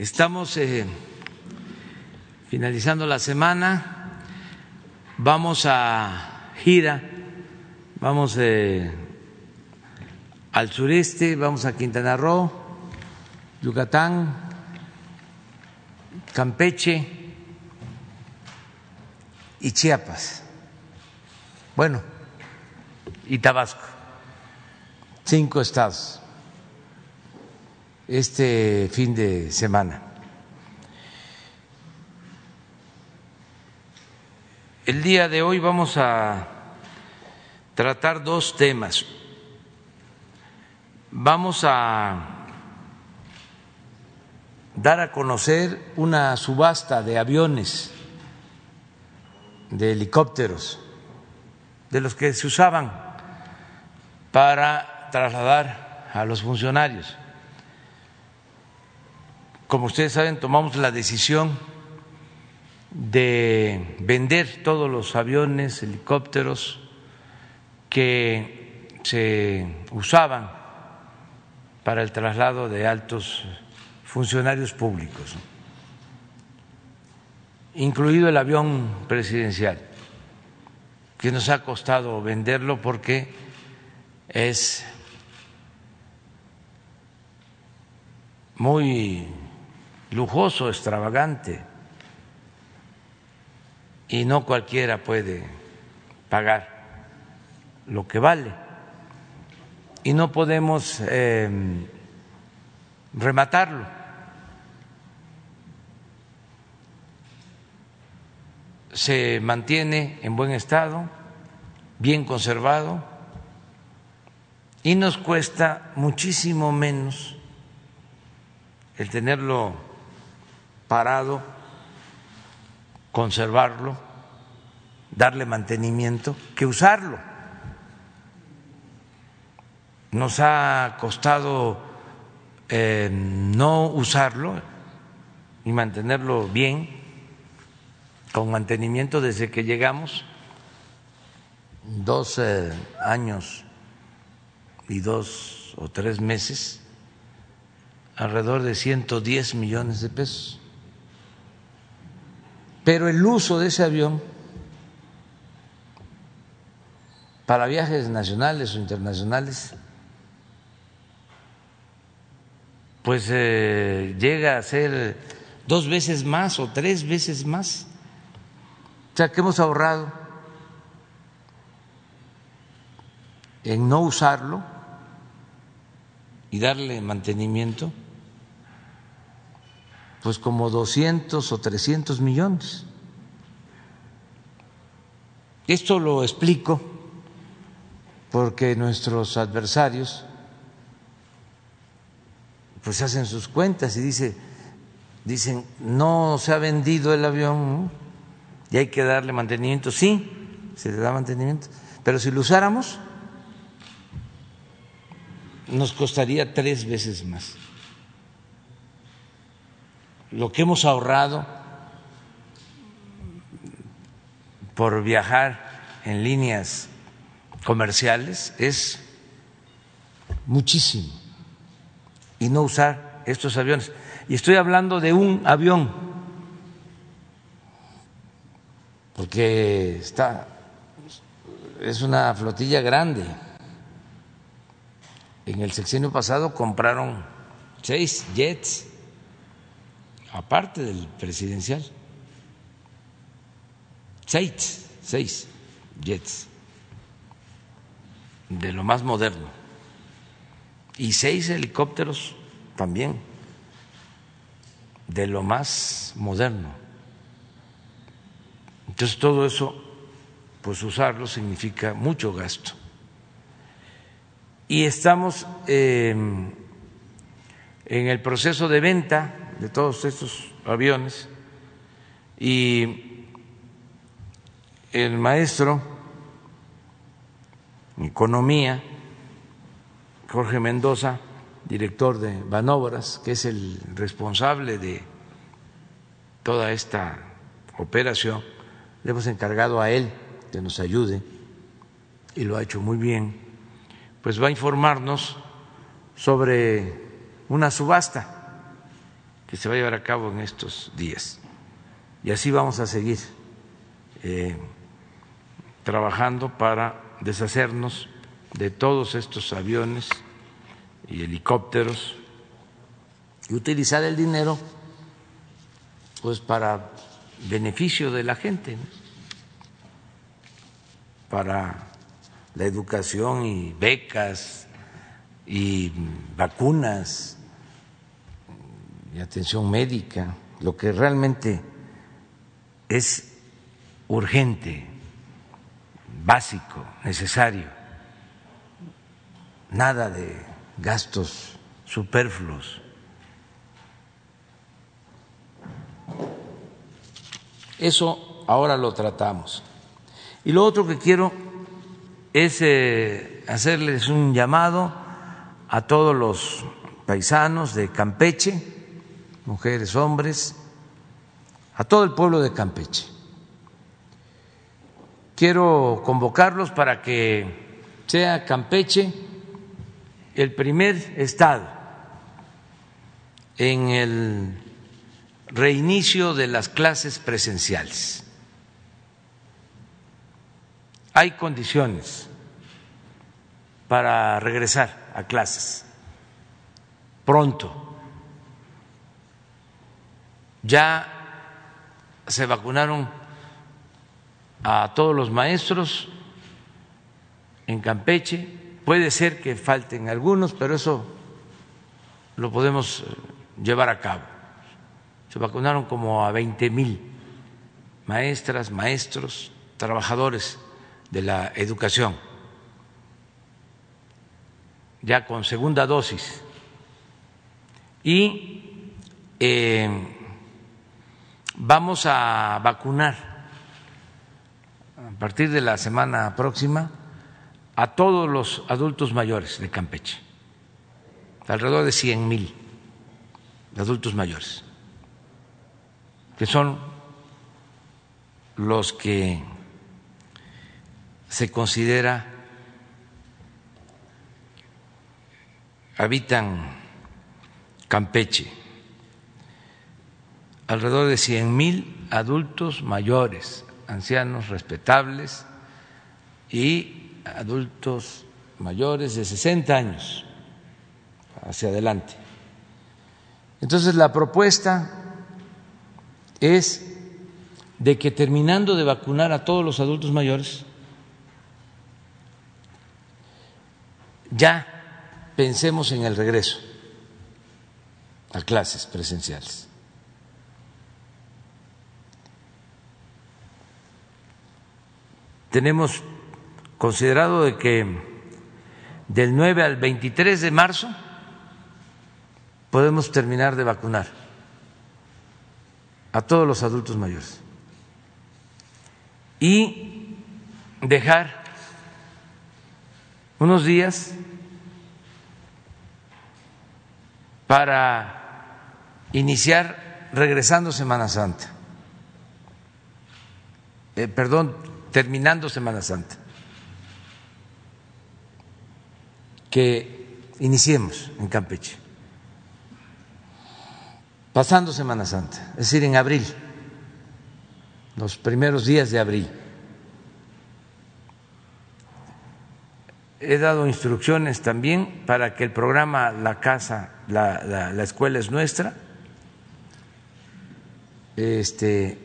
Estamos eh, finalizando la semana, vamos a gira, vamos eh, al sureste, vamos a Quintana Roo, Yucatán, Campeche y Chiapas. Bueno, y Tabasco, cinco estados este fin de semana. El día de hoy vamos a tratar dos temas. Vamos a dar a conocer una subasta de aviones, de helicópteros, de los que se usaban para trasladar a los funcionarios. Como ustedes saben, tomamos la decisión de vender todos los aviones, helicópteros que se usaban para el traslado de altos funcionarios públicos, incluido el avión presidencial, que nos ha costado venderlo porque es muy lujoso, extravagante, y no cualquiera puede pagar lo que vale. Y no podemos em, rematarlo. Se mantiene en buen estado, bien conservado, y nos cuesta muchísimo menos el tenerlo parado, conservarlo, darle mantenimiento, que usarlo. Nos ha costado eh, no usarlo y mantenerlo bien, con mantenimiento desde que llegamos, dos años y dos o tres meses, alrededor de 110 millones de pesos pero el uso de ese avión para viajes nacionales o internacionales pues eh, llega a ser dos veces más o tres veces más. O sea, que hemos ahorrado en no usarlo y darle mantenimiento pues como 200 o 300 millones. Esto lo explico porque nuestros adversarios pues hacen sus cuentas y dice, dicen, no se ha vendido el avión y hay que darle mantenimiento. Sí, se le da mantenimiento, pero si lo usáramos nos costaría tres veces más lo que hemos ahorrado por viajar en líneas comerciales es muchísimo y no usar estos aviones. Y estoy hablando de un avión, porque está es una flotilla grande. En el sexenio pasado compraron seis jets aparte del presidencial, seis, seis jets de lo más moderno y seis helicópteros también de lo más moderno. Entonces todo eso, pues usarlo significa mucho gasto. Y estamos eh, en el proceso de venta de todos estos aviones. Y el maestro en economía, Jorge Mendoza, director de Banobras, que es el responsable de toda esta operación, le hemos encargado a él que nos ayude y lo ha hecho muy bien, pues va a informarnos sobre una subasta que se va a llevar a cabo en estos días. Y así vamos a seguir eh, trabajando para deshacernos de todos estos aviones y helicópteros y utilizar el dinero pues para beneficio de la gente, para la educación y becas y vacunas y atención médica, lo que realmente es urgente, básico, necesario, nada de gastos superfluos. Eso ahora lo tratamos. Y lo otro que quiero es eh, hacerles un llamado a todos los paisanos de Campeche, mujeres, hombres, a todo el pueblo de Campeche. Quiero convocarlos para que sea Campeche el primer estado en el reinicio de las clases presenciales. Hay condiciones para regresar a clases pronto. Ya se vacunaron a todos los maestros en Campeche. Puede ser que falten algunos, pero eso lo podemos eh, llevar a cabo. Se vacunaron como a 20 mil maestras, maestros, trabajadores de la educación, ya con segunda dosis. Y eh, vamos a vacunar a partir de la semana próxima a todos los adultos mayores de Campeche, alrededor de 100 mil adultos mayores, que son los que se considera habitan Campeche, alrededor de 100 mil adultos mayores, ancianos respetables y adultos mayores de 60 años hacia adelante. Entonces la propuesta es de que terminando de vacunar a todos los adultos mayores, ya pensemos en el regreso a clases presenciales. Tenemos considerado de que del 9 al 23 de marzo podemos terminar de vacunar a todos los adultos mayores y dejar unos días para iniciar regresando Semana Santa, eh, perdón, terminando Semana Santa, que iniciemos en Campeche, pasando Semana Santa, es decir, en abril, los primeros días de abril. he dado instrucciones también para que el programa La Casa, la, escuela es nuestra, este,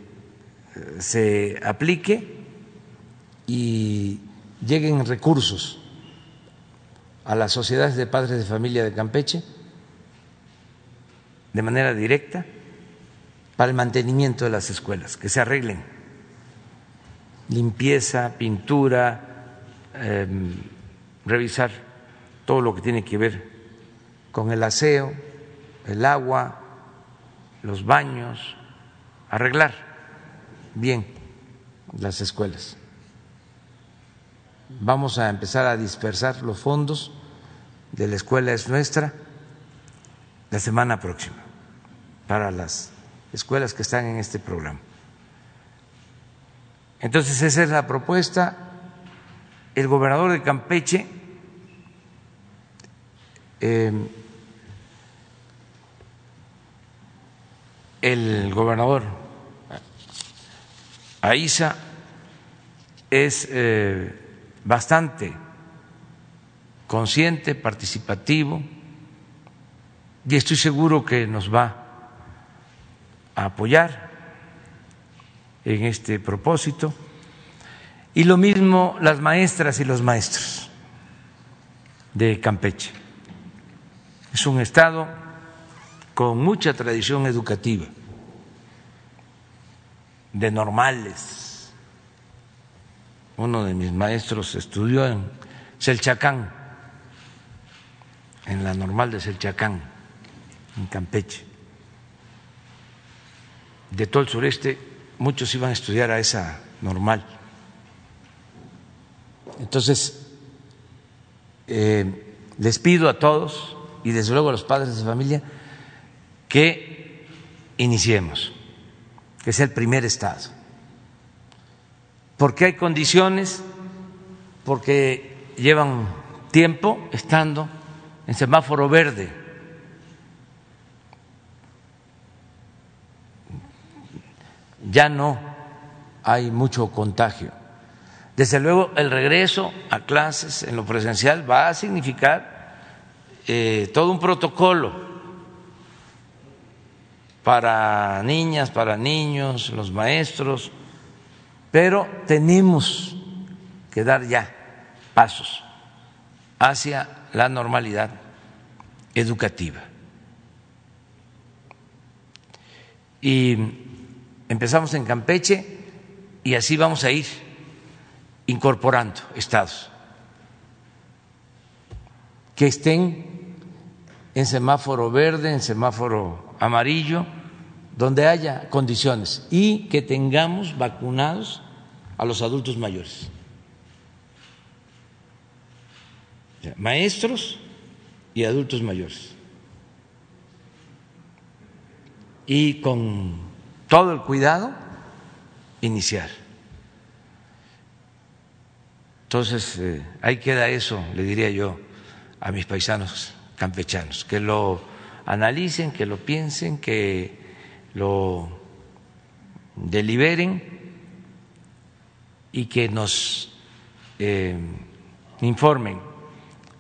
se aplique y lleguen recursos a las sociedades de padres de familia de Campeche de manera directa para el mantenimiento de las escuelas, que se arreglen limpieza, pintura, em, revisar todo lo que tiene que ver con el aseo, el agua, los baños, arreglar bien las escuelas. Vamos a empezar a dispersar los fondos de la escuela es nuestra la semana próxima para las escuelas que están en este programa. Entonces esa es la propuesta. El gobernador de Campeche Em, el gobernador Aiza es eh, bastante consciente, participativo, y estoy seguro que nos va a apoyar en este propósito. Y lo mismo las maestras y los maestros de Campeche. Es un estado con mucha tradición educativa, de normales. Uno de mis maestros estudió en Selchacán, en la normal de Selchacán, en Campeche. De todo el sureste, muchos iban a estudiar a esa normal. Entonces, eh, les pido a todos y desde luego a los padres de familia que iniciemos, que sea el primer estado. Porque hay condiciones, porque llevan tiempo estando en semáforo verde. Ya no hay mucho contagio. Desde luego, el regreso a clases en lo presencial va a significar eh, todo un protocolo para niñas, para niños, los maestros, pero tenemos que dar ya pasos hacia la normalidad educativa. Y empezamos en Campeche y así vamos a ir incorporando estados que estén en semáforo verde, en semáforo amarillo, donde haya condiciones y que tengamos vacunados a los adultos mayores. Maestros y adultos mayores. Y con todo el cuidado, iniciar. Entonces, eh, ahí queda eso, le diría yo a mis paisanos campechanos, que lo analicen, que lo piensen, que lo deliberen y que nos eh, informen.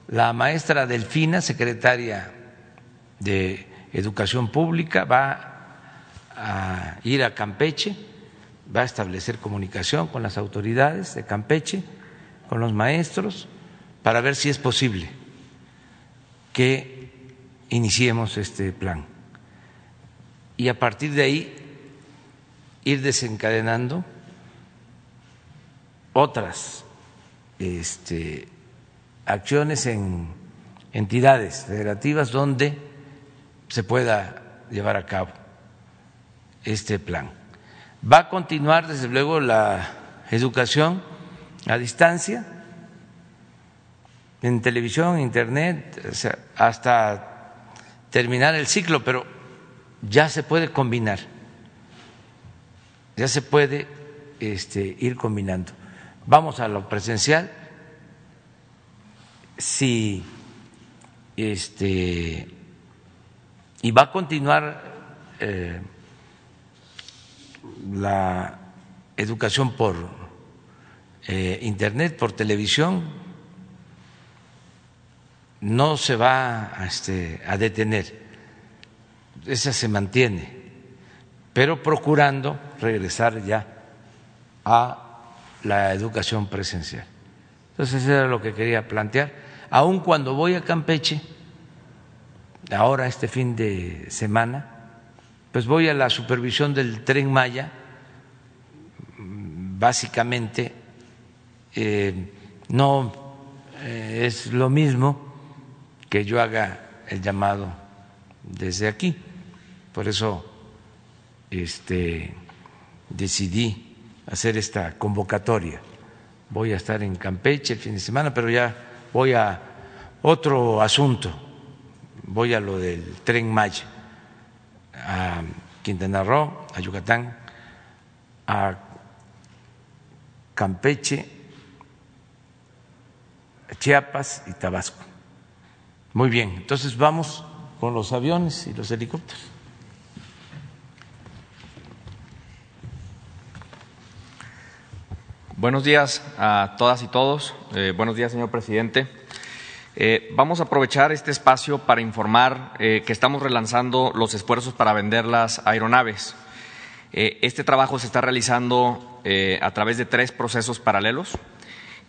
La maestra Delfina, secretaria de Educación Pública, va a ir a Campeche, va a establecer comunicación con las autoridades de Campeche, con los maestros, para ver si es posible que iniciemos este plan. Y a partir de ahí ir desencadenando otras este, acciones en entidades federativas donde se pueda llevar a cabo este plan. Va a continuar, desde luego, la educación a distancia, en televisión, internet, hasta terminar el ciclo, pero ya se puede combinar, ya se puede este, ir combinando. Vamos a lo presencial. Si este y va a continuar eh, la educación por eh, internet, por televisión, no se va este, a detener, esa se mantiene, pero procurando regresar ya a la educación presencial. Entonces, era lo que quería plantear. Aun cuando voy a Campeche, ahora este fin de semana, pues voy a la supervisión del tren Maya, básicamente eh, no eh, es lo mismo que yo haga el llamado desde aquí. Por eso este, decidí hacer esta convocatoria. Voy a estar en Campeche el fin de semana, pero ya voy a otro asunto. Voy a lo del tren Maya, a Quintana Roo, a Yucatán, a Campeche, Chiapas y Tabasco. Muy bien, entonces vamos con los aviones y los helicópteros. Buenos días a todas y todos. Eh, buenos días, señor presidente. Eh, vamos a aprovechar este espacio para informar eh, que estamos relanzando los esfuerzos para vender las aeronaves. este trabajo se está realizando a través de tres procesos paralelos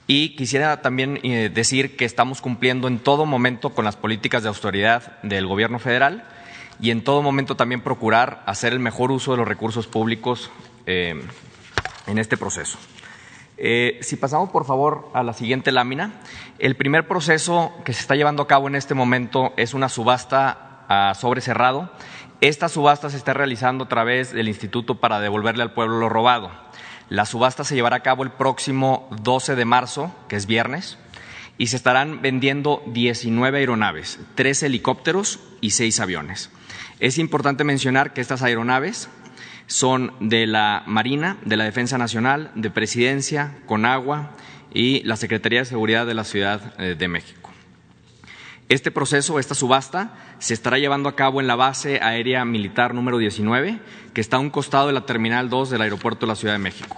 y quisiera también decir que estamos cumpliendo en todo momento con las políticas de austeridad del Gobierno federal y en todo momento también procurar hacer el mejor uso de los recursos públicos en este proceso. Eh, si pasamos, por favor, a la siguiente lámina. El primer proceso que se está llevando a cabo en este momento es una subasta a sobre cerrado. Esta subasta se está realizando a través del Instituto para devolverle al pueblo lo robado. La subasta se llevará a cabo el próximo 12 de marzo, que es viernes, y se estarán vendiendo 19 aeronaves, tres helicópteros y seis aviones. Es importante mencionar que estas aeronaves son de la Marina, de la Defensa Nacional, de Presidencia, Conagua y la Secretaría de Seguridad de la Ciudad eh, de México. Este proceso, esta subasta, se estará llevando a cabo en la base aérea militar número 19, que está a un costado de la Terminal 2 del Aeropuerto de la Ciudad de México.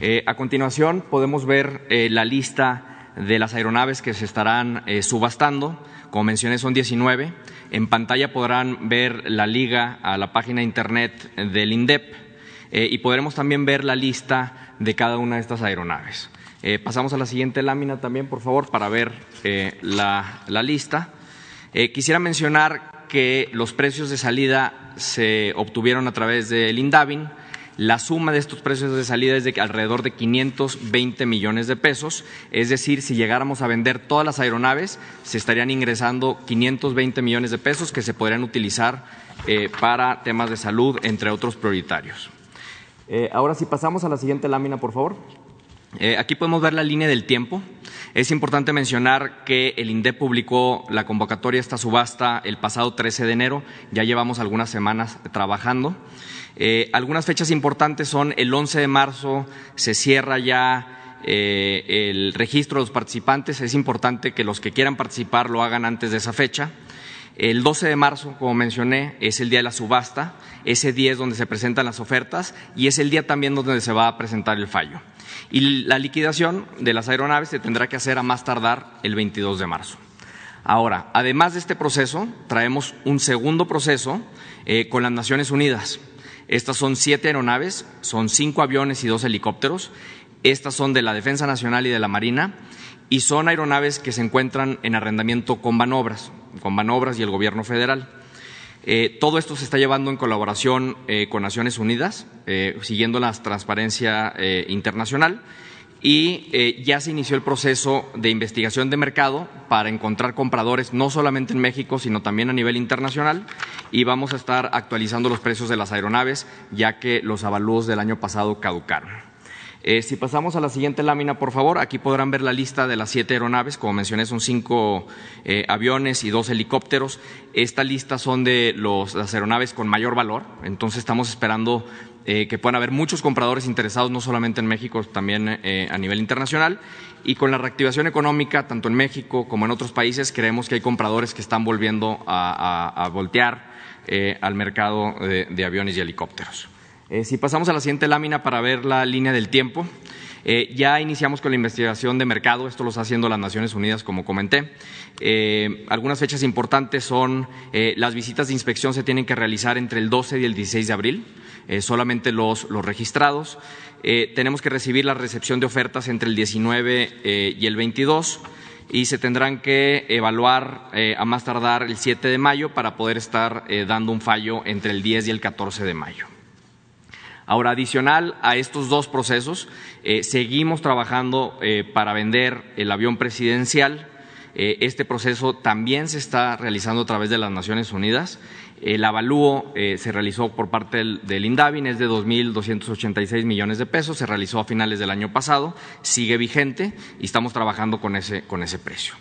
Eh, a continuación, podemos ver eh, la lista de las aeronaves que se estarán subastando. Como mencioné, son 19. En pantalla podrán ver la liga a la página internet del INDEP eh, y podremos también ver la lista de cada una de estas aeronaves. Eh, pasamos a la siguiente lámina también, por favor, para ver eh, la, la, lista. quisiera mencionar que los precios de salida se obtuvieron a través del INDAVIN la suma de estos precios de salida es de alrededor de 520 millones de pesos, es decir, si llegáramos a vender todas las aeronaves, se estarían ingresando 520 millones de pesos que se podrían utilizar eh, para temas de salud, entre otros prioritarios. Eh, ahora, si pasamos a la siguiente lámina, por favor. Eh, aquí podemos ver la línea del tiempo. Es importante mencionar que el INDEP publicó la convocatoria a esta subasta el pasado 13 de enero. Ya llevamos algunas semanas trabajando. Eh, algunas fechas importantes son el 11 de marzo, se cierra ya eh, el registro de los participantes. Es importante que los que quieran participar lo hagan antes de esa fecha. El 12 de marzo, como mencioné, es el día de la subasta. Ese día es donde se presentan las ofertas y es el día también donde se va a presentar el fallo. Y la liquidación de las aeronaves se tendrá que hacer a más tardar el 22 de marzo. Ahora, además de este proceso, traemos un segundo proceso eh, con las Naciones Unidas. Estas son siete aeronaves, son cinco aviones y dos helicópteros. Estas son de la Defensa Nacional y de la Marina y son aeronaves que se encuentran en arrendamiento con Banobras, con Banobras y el Gobierno federal. Eh, todo esto se está llevando en colaboración eh, con Naciones Unidas, eh, siguiendo la transparencia internacional y eh, ya se inició el proceso de investigación de mercado para encontrar compradores no solamente en México, sino también a nivel internacional y vamos a estar actualizando los precios de las aeronaves ya que los avalúos del año pasado caducaron. Eh, si pasamos a la siguiente lámina, por favor, aquí podrán ver la lista de las siete aeronaves. Como mencioné, son cinco eh, aviones y dos helicópteros. Esta lista son de las aeronaves con mayor valor, entonces estamos esperando eh, que puedan haber muchos compradores interesados, no solamente en México, también eh, a nivel internacional. Y con la reactivación económica, tanto en México como en otros países, creemos que hay compradores que están volviendo a, voltear eh, al mercado de, aviones y helicópteros. si pasamos a la siguiente lámina para ver la línea del tiempo. ya iniciamos con la investigación de mercado, esto lo está haciendo las Naciones Unidas, como comenté. algunas fechas importantes son las visitas de inspección se tienen que realizar entre el 12 y el 16 de abril. Eh, solamente los, registrados. Eh, tenemos que recibir la recepción de ofertas entre el 19 eh, y el 22 y se tendrán que evaluar a más tardar el 7 de mayo para poder estar dando un fallo entre el 10 y el 14 de mayo. Ahora, adicional a estos dos procesos, seguimos trabajando para vender el avión presidencial. este proceso también se está realizando a través de las Naciones Unidas el avalúo eh, se realizó por parte del, INDAVIN, es de 2.286 millones de pesos, se realizó a finales del año pasado, sigue vigente y estamos trabajando con ese, con ese precio.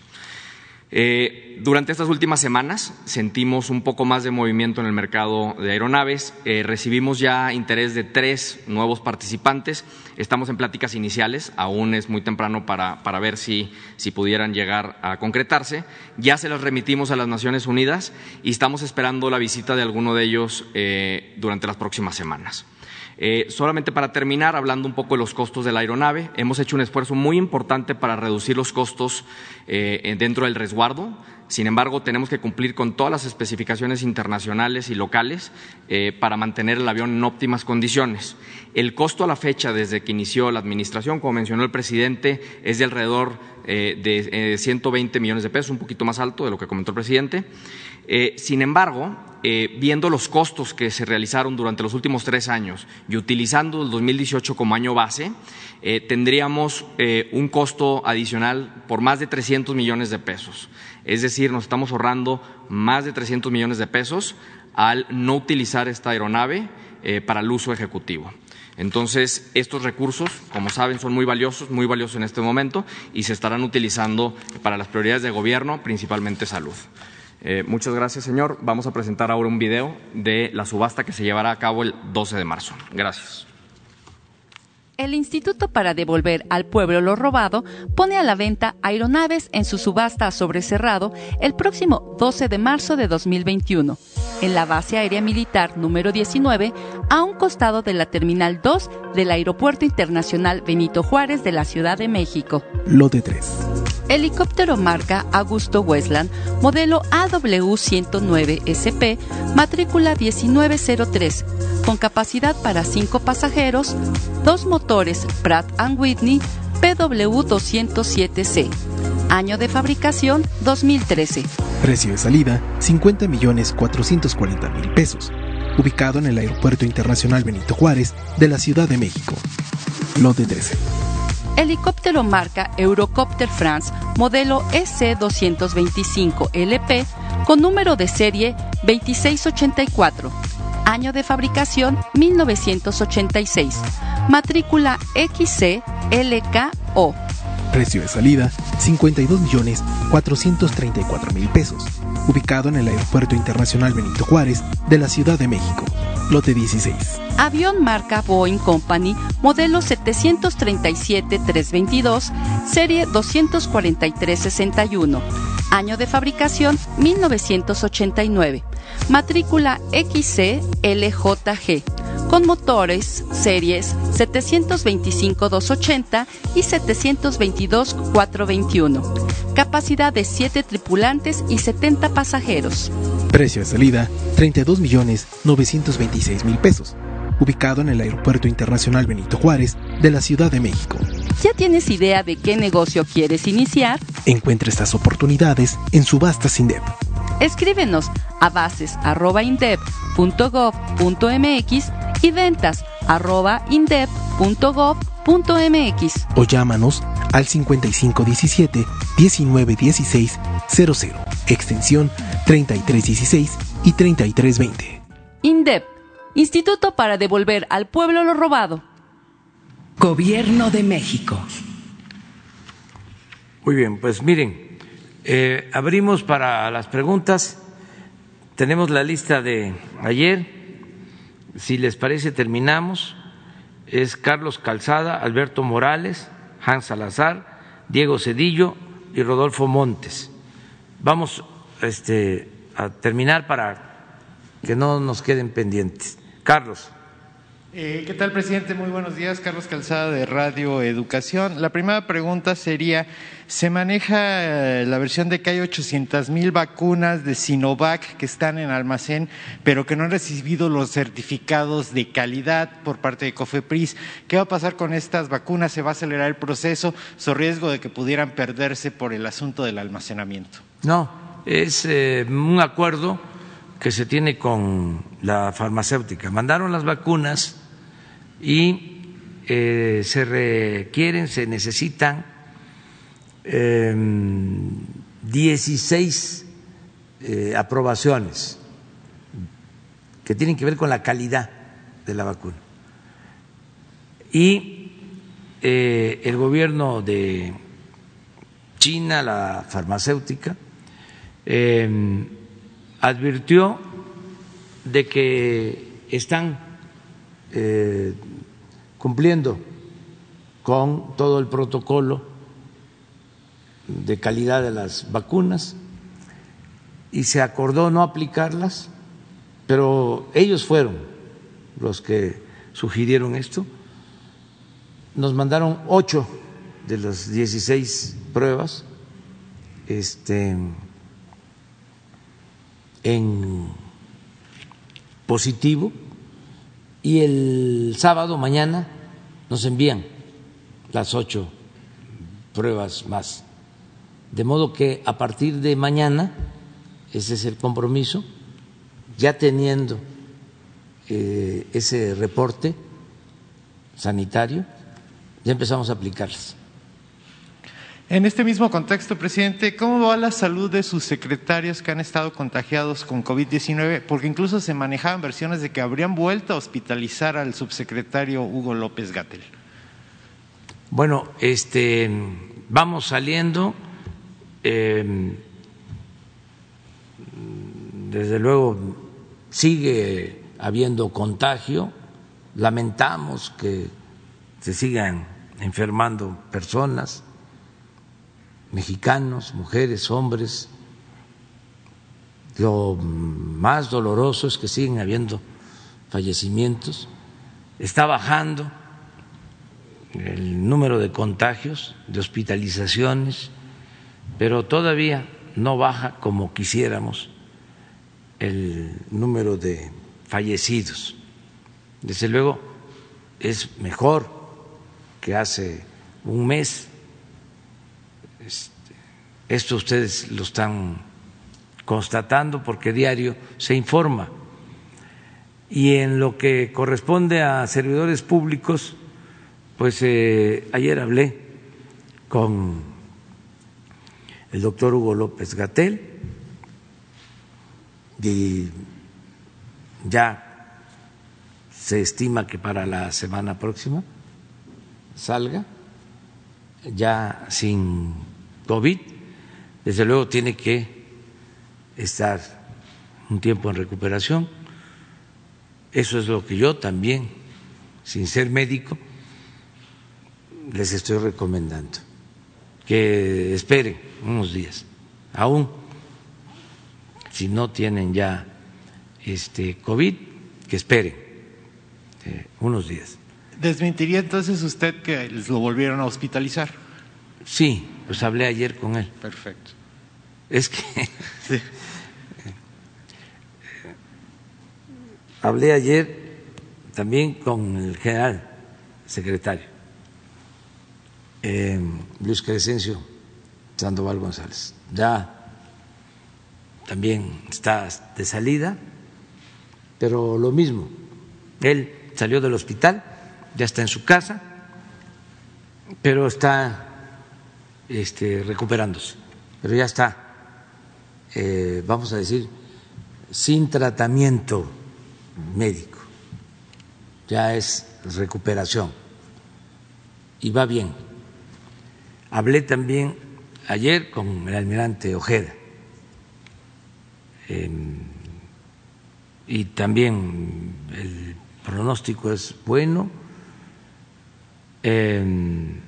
Eh, durante estas últimas semanas sentimos un poco más de movimiento en el mercado de aeronaves. Eh, recibimos ya interés de tres nuevos participantes. Estamos en pláticas iniciales, aún es muy temprano para, ver si, pudieran llegar a concretarse. Ya se las remitimos a las Naciones Unidas y estamos esperando la visita de alguno de ellos eh, durante las próximas semanas. Eh, solamente para terminar, hablando un poco de los costos de la aeronave, hemos hecho un esfuerzo muy importante para reducir los costos eh, dentro del resguardo. Sin embargo, tenemos que cumplir con todas las especificaciones internacionales y locales eh, para mantener el avión en óptimas condiciones. El costo a la fecha, desde que inició la administración, como mencionó el presidente, es de alrededor de 120 millones de pesos, un poquito más alto de lo que comentó el presidente. sin embargo, eh, viendo los costos que se realizaron durante los últimos tres años y utilizando el 2018 como año base, eh, tendríamos eh, un costo adicional por más de 300 millones de pesos. Es decir, nos estamos ahorrando más de 300 millones de pesos al no utilizar esta aeronave para el uso ejecutivo. Entonces, estos recursos, como saben, son muy valiosos, muy valiosos en este momento y se estarán utilizando para las prioridades de gobierno, principalmente salud. Eh, muchas gracias, señor. Vamos a presentar ahora un video de la subasta que se llevará a cabo el 12 de marzo. Gracias. El Instituto para devolver al pueblo lo robado pone a la venta aeronaves en su subasta a sobre cerrado el próximo 12 de marzo de 2021 en la base aérea militar número 19 a un costado de la Terminal 2 del Aeropuerto Internacional Benito Juárez de la Ciudad de México. Lote 3. Helicóptero marca Augusto Westland, modelo AW109SP, matrícula 1903, con capacidad para 5 pasajeros, dos motores Pratt Whitney PW207C. Año de fabricación 2013. Precio de salida 50 millones 440 mil pesos. Ubicado en el Aeropuerto Internacional Benito Juárez de la Ciudad de México. Lote 13 helicóptero marca Eurocopter France modelo SC-225LP con número de serie 2684, año de fabricación 1986, matrícula XCLKO. Precio de salida 52 millones 434 mil pesos, ubicado en el Aeropuerto Internacional Benito Juárez de la Ciudad de México. Lote 16. Avión marca Boeing Company, modelo 737-322, serie 24361. Año de fabricación 1989. Matrícula XC-LJG. Con motores series 725-280 y 722-421. Capacidad de 7 tripulantes y 70 pasajeros. Precio de salida 32 millones 926 mil pesos. Ubicado en el Aeropuerto Internacional Benito Juárez de la Ciudad de México. ¿Ya tienes idea de qué negocio quieres iniciar? Encuentra estas oportunidades en Subastas INDEP. Escríbenos a bases.indep.gov.mx y ventas o llámanos al 5517 1916 00, extensión 3316 y 3320. INDEP, Instituto para devolver al pueblo lo robado. Gobierno de México. Muy bien, pues miren, eh, abrimos para las preguntas. Tenemos la lista de ayer. Si les parece, terminamos. Es Carlos Calzada, Alberto Morales, Hans Salazar, Diego Cedillo y Rodolfo Montes. Vamos este, a terminar para que no nos queden pendientes. Carlos. Eh, ¿Qué tal, presidente? Muy buenos días. Carlos Calzada de Radio Educación. La primera pregunta sería, se maneja eh, la versión de que hay 800 mil vacunas de Sinovac que están en almacén, pero que no han recibido los certificados de calidad por parte de COFEPRIS. ¿Qué va a pasar con estas vacunas? ¿Se va a acelerar el proceso? ¿So riesgo de que pudieran perderse por el asunto del almacenamiento? No, es eh, un acuerdo que se tiene con la farmacéutica. Mandaron las vacunas y eh, se requieren, se necesitan eh, 16 eh, aprobaciones que tienen que ver con la calidad de la vacuna. Y eh, el gobierno de China, la farmacéutica, em, advirtió de que están eh, cumpliendo con todo el protocolo de calidad de las vacunas y se acordó no aplicarlas, pero ellos fueron los que sugirieron esto. Nos mandaron ocho de las 16 pruebas este, en positivo y el sábado mañana nos envían las ocho pruebas más. De modo que a partir de mañana, ese es el compromiso, ya teniendo eh, ese reporte sanitario, ya empezamos a aplicarlas. En este mismo contexto, presidente, ¿cómo va la salud de sus secretarios que han estado contagiados con COVID-19? Porque incluso se manejaban versiones de que habrían vuelto a hospitalizar al subsecretario Hugo López Gatel. Bueno, este, vamos saliendo. Eh, desde luego sigue habiendo contagio. Lamentamos que se sigan enfermando personas mexicanos, mujeres, hombres. Lo más doloroso es que siguen habiendo fallecimientos. Está bajando el número de contagios, de hospitalizaciones, pero todavía no baja como quisiéramos el número de fallecidos. Desde luego es mejor que hace un mes este, esto ustedes lo están constatando porque diario se informa. Y en lo que corresponde a servidores públicos, pues eh, ayer hablé con el doctor Hugo López Gatel y ya se estima que para la semana próxima salga ya sin COVID, desde luego tiene que estar un tiempo en recuperación. Eso es lo que yo también, sin ser médico, les estoy recomendando, que esperen unos días, aún si no tienen ya este COVID, que esperen eh, unos días. ¿Desmentiría entonces usted que lo volvieron a hospitalizar? Sí, pues hablé ayer con él. Perfecto. Es que hablé ayer también con el general secretario, eh, Luis Crescencio Sandoval González. Ya también está de salida, pero lo mismo. Él salió del hospital, ya está en su casa, pero está este, recuperándose, pero ya está, eh, vamos a decir, sin tratamiento médico, ya es recuperación. Y va bien. Hablé también ayer con el almirante Ojeda. Em, y también el pronóstico es bueno. Eh,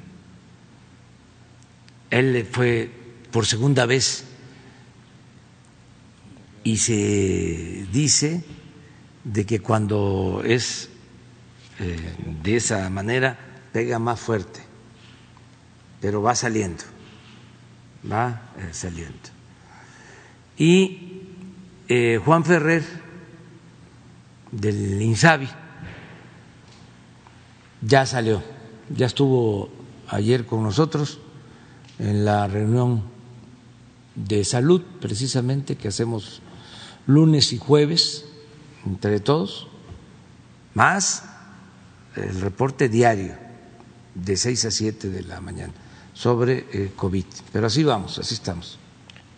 él fue por segunda vez y se dice de que cuando es eh, de esa manera pega más fuerte, pero va saliendo, va eh, saliendo. Y eh, Juan Ferrer del INSABI ya salió, ya estuvo ayer con nosotros en la reunión de salud, precisamente, que hacemos lunes y jueves entre todos, más el reporte diario de 6 a 7 de la mañana sobre eh, COVID. Pero así vamos, así estamos.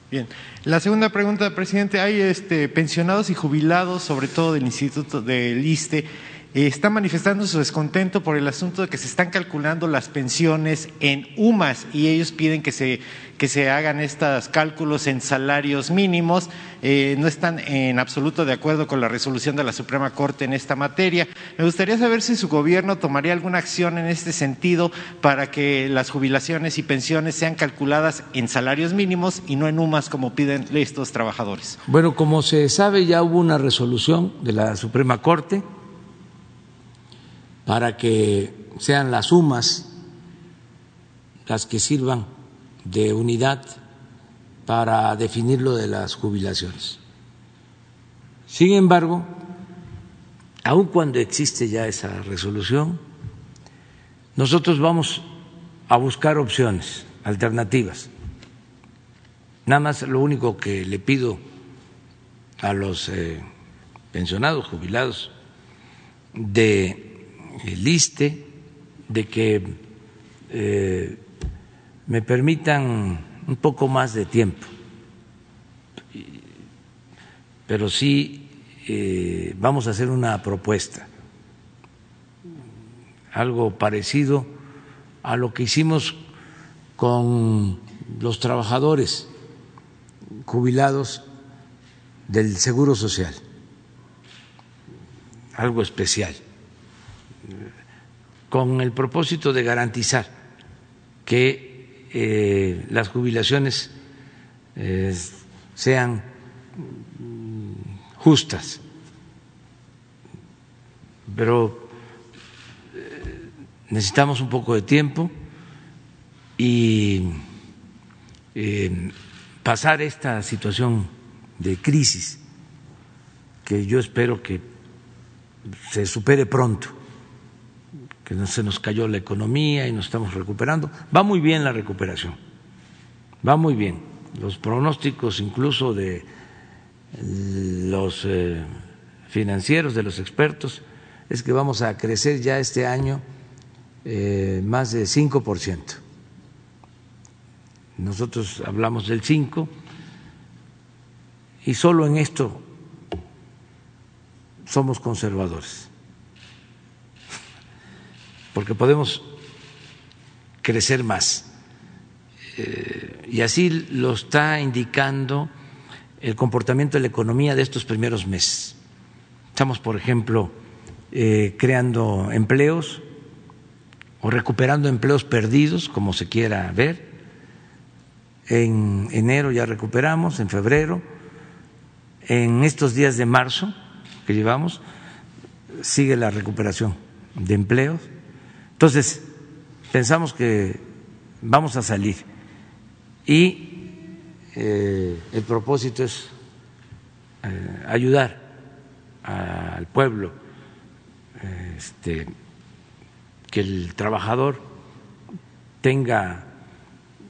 Bien. La segunda pregunta, presidente. Hay este, pensionados y jubilados, sobre todo del Instituto del ISTE, está manifestando su descontento por el asunto de que se están calculando las pensiones en UMAS y ellos piden que se, que se hagan estos cálculos en salarios mínimos. Eh, no están en absoluto de acuerdo con la resolución de la Suprema Corte en esta materia. Me gustaría saber si su gobierno tomaría alguna acción en este sentido para que las jubilaciones y pensiones sean calculadas en salarios mínimos y no en UMAS como piden estos trabajadores. Bueno, como se sabe, ya hubo una resolución de la Suprema Corte para que sean las sumas las que sirvan de unidad para definir lo de las jubilaciones. Sin embargo, aun cuando existe ya esa resolución, nosotros vamos a buscar opciones, alternativas. Nada más lo único que le pido a los eh, pensionados, jubilados de liste, de que eh, me permitan un poco más de tiempo, pero sí eh, vamos a hacer una propuesta, algo parecido a lo que hicimos con los trabajadores jubilados del Seguro Social, algo especial, con el propósito de garantizar que eh, las jubilaciones eh, sean justas. Pero eh, necesitamos un poco de tiempo y pasar esta situación de crisis que yo espero que se supere pronto, que se nos cayó la economía y nos estamos recuperando. Va muy bien la recuperación, va muy bien. Los pronósticos incluso de los eh, financieros, de los expertos, es que vamos a crecer ya este año eh, más de 5%. Nosotros hablamos del 5 y solo en esto somos conservadores, porque podemos crecer más. Eh, y así lo está indicando el comportamiento de la economía de estos primeros meses. Estamos, por ejemplo, eh, creando empleos o recuperando empleos perdidos, como se quiera ver. En enero ya recuperamos, en febrero en estos días de marzo que llevamos sigue la recuperación de empleos. Entonces, pensamos que vamos a salir y eh, el propósito es eh, ayudar al pueblo, este, que el trabajador tenga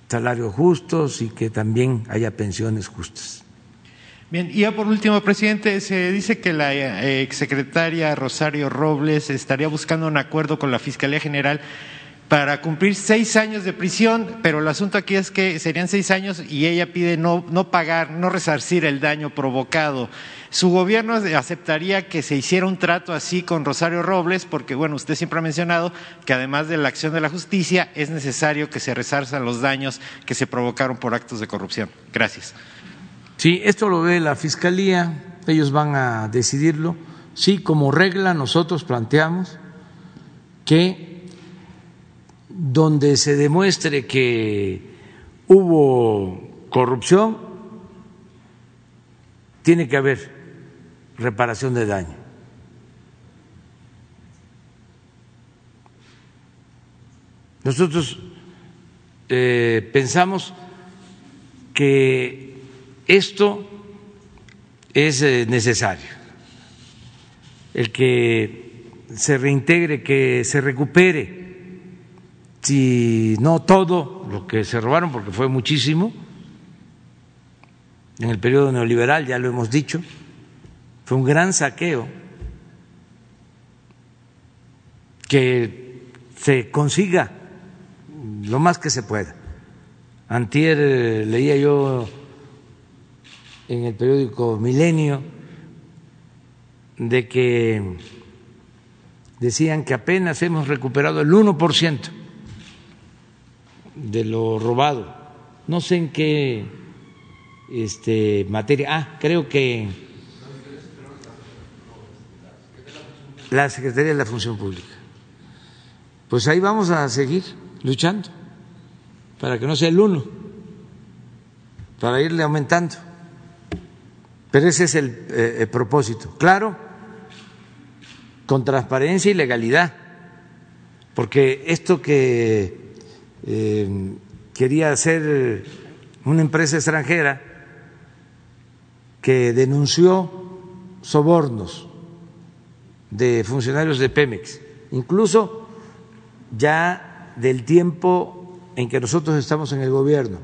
salarios justos y que también haya pensiones justas. Bien, y ya por último, presidente, se dice que la eh, exsecretaria Rosario Robles estaría buscando un acuerdo con la Fiscalía General para cumplir seis años de prisión, pero el asunto aquí es que serían seis años y ella pide no, no pagar, no resarcir el daño provocado. ¿Su gobierno aceptaría que se hiciera un trato así con Rosario Robles? Porque, bueno, usted siempre ha mencionado que además de la acción de la justicia, es necesario que se resarzan los daños que se provocaron por actos de corrupción. Gracias. Sí, esto lo ve la Fiscalía, ellos van a decidirlo. Sí, como regla nosotros planteamos que donde se demuestre que hubo corrupción, tiene que haber reparación de daño. Nosotros eh, pensamos que esto es eh, necesario, el que se reintegre, que se recupere, si no todo lo que se robaron, porque fue muchísimo, en el periodo neoliberal, ya lo hemos dicho, fue un gran saqueo, que se consiga lo más que se pueda. Antier eh, leía yo en el periódico Milenio de que decían que apenas hemos recuperado el 1% de lo robado. No sé en qué este, materia. Ah, creo que la Secretaría de la Función Pública. Pues ahí vamos a seguir luchando para que no sea el uno, para irle aumentando. Pero ese es eh, el, propósito. Claro, con transparencia y legalidad, porque esto que eh, quería hacer una empresa extranjera que denunció sobornos de funcionarios de Pemex, incluso ya del tiempo en que nosotros estamos en el gobierno.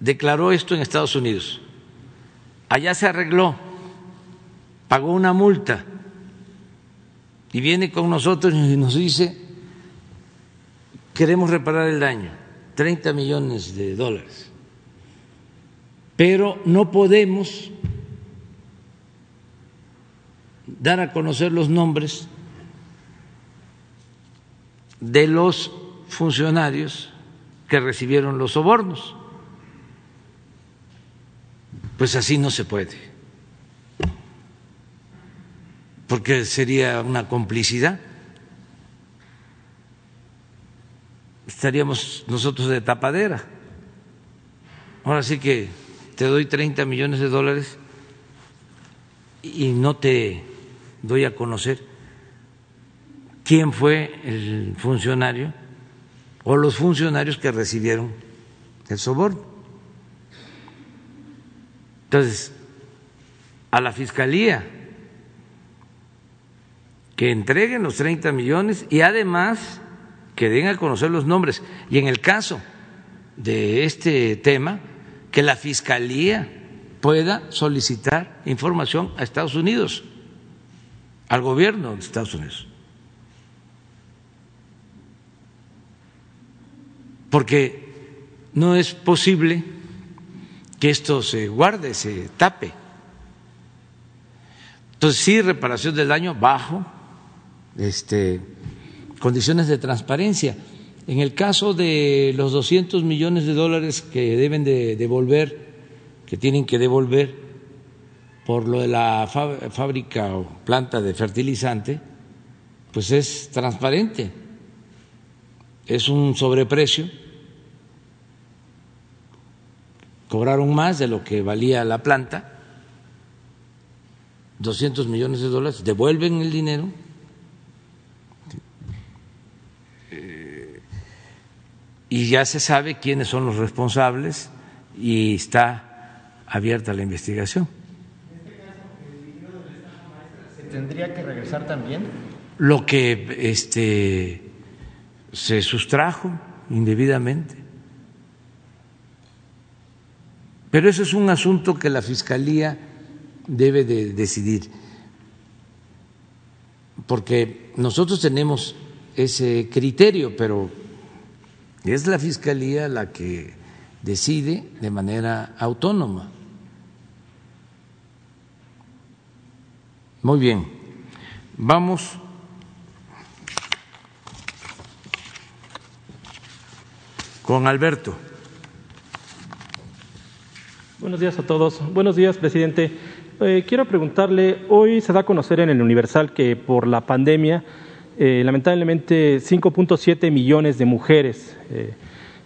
Declaró esto en Estados Unidos. Allá se arregló, pagó una multa y viene con nosotros y nos dice, queremos reparar el daño, 30 millones de dólares, pero no podemos dar a conocer los nombres de los funcionarios que recibieron los sobornos. Pues así no se puede porque sería una complicidad. Estaríamos nosotros de tapadera. Ahora sí que te doy 30 millones de dólares y no te doy a conocer quién fue el funcionario o los funcionarios que recibieron el soborno. Entonces, a la fiscalía que entreguen los 30 millones y además que den a conocer los nombres. Y en el caso de este tema, que la Fiscalía pueda solicitar información a Estados Unidos, al gobierno de Estados Unidos. Porque no es posible que esto se guarde, se tape. Entonces, sí, reparación del daño bajo, este, condiciones de transparencia. En el caso de los 200 millones de dólares que deben de devolver, que tienen que devolver por lo de la fábrica o planta de fertilizante, pues es transparente. Es un sobreprecio. Cobraron más de lo que valía la planta, 200 millones de dólares, devuelven el dinero y ya se sabe quiénes son los responsables y está abierta la investigación. ¿Se tendría que regresar también? Lo que este, se sustrajo indebidamente. Pero eso es un asunto que la Fiscalía debe de decidir, porque nosotros tenemos ese criterio, pero es la Fiscalía la que decide de manera autónoma. Muy bien, vamos con Alberto. Buenos días a todos. Buenos días, presidente. Eh, quiero preguntarle, hoy se da a conocer en el Universal que por la pandemia eh, lamentablemente 5.7 millones de mujeres eh,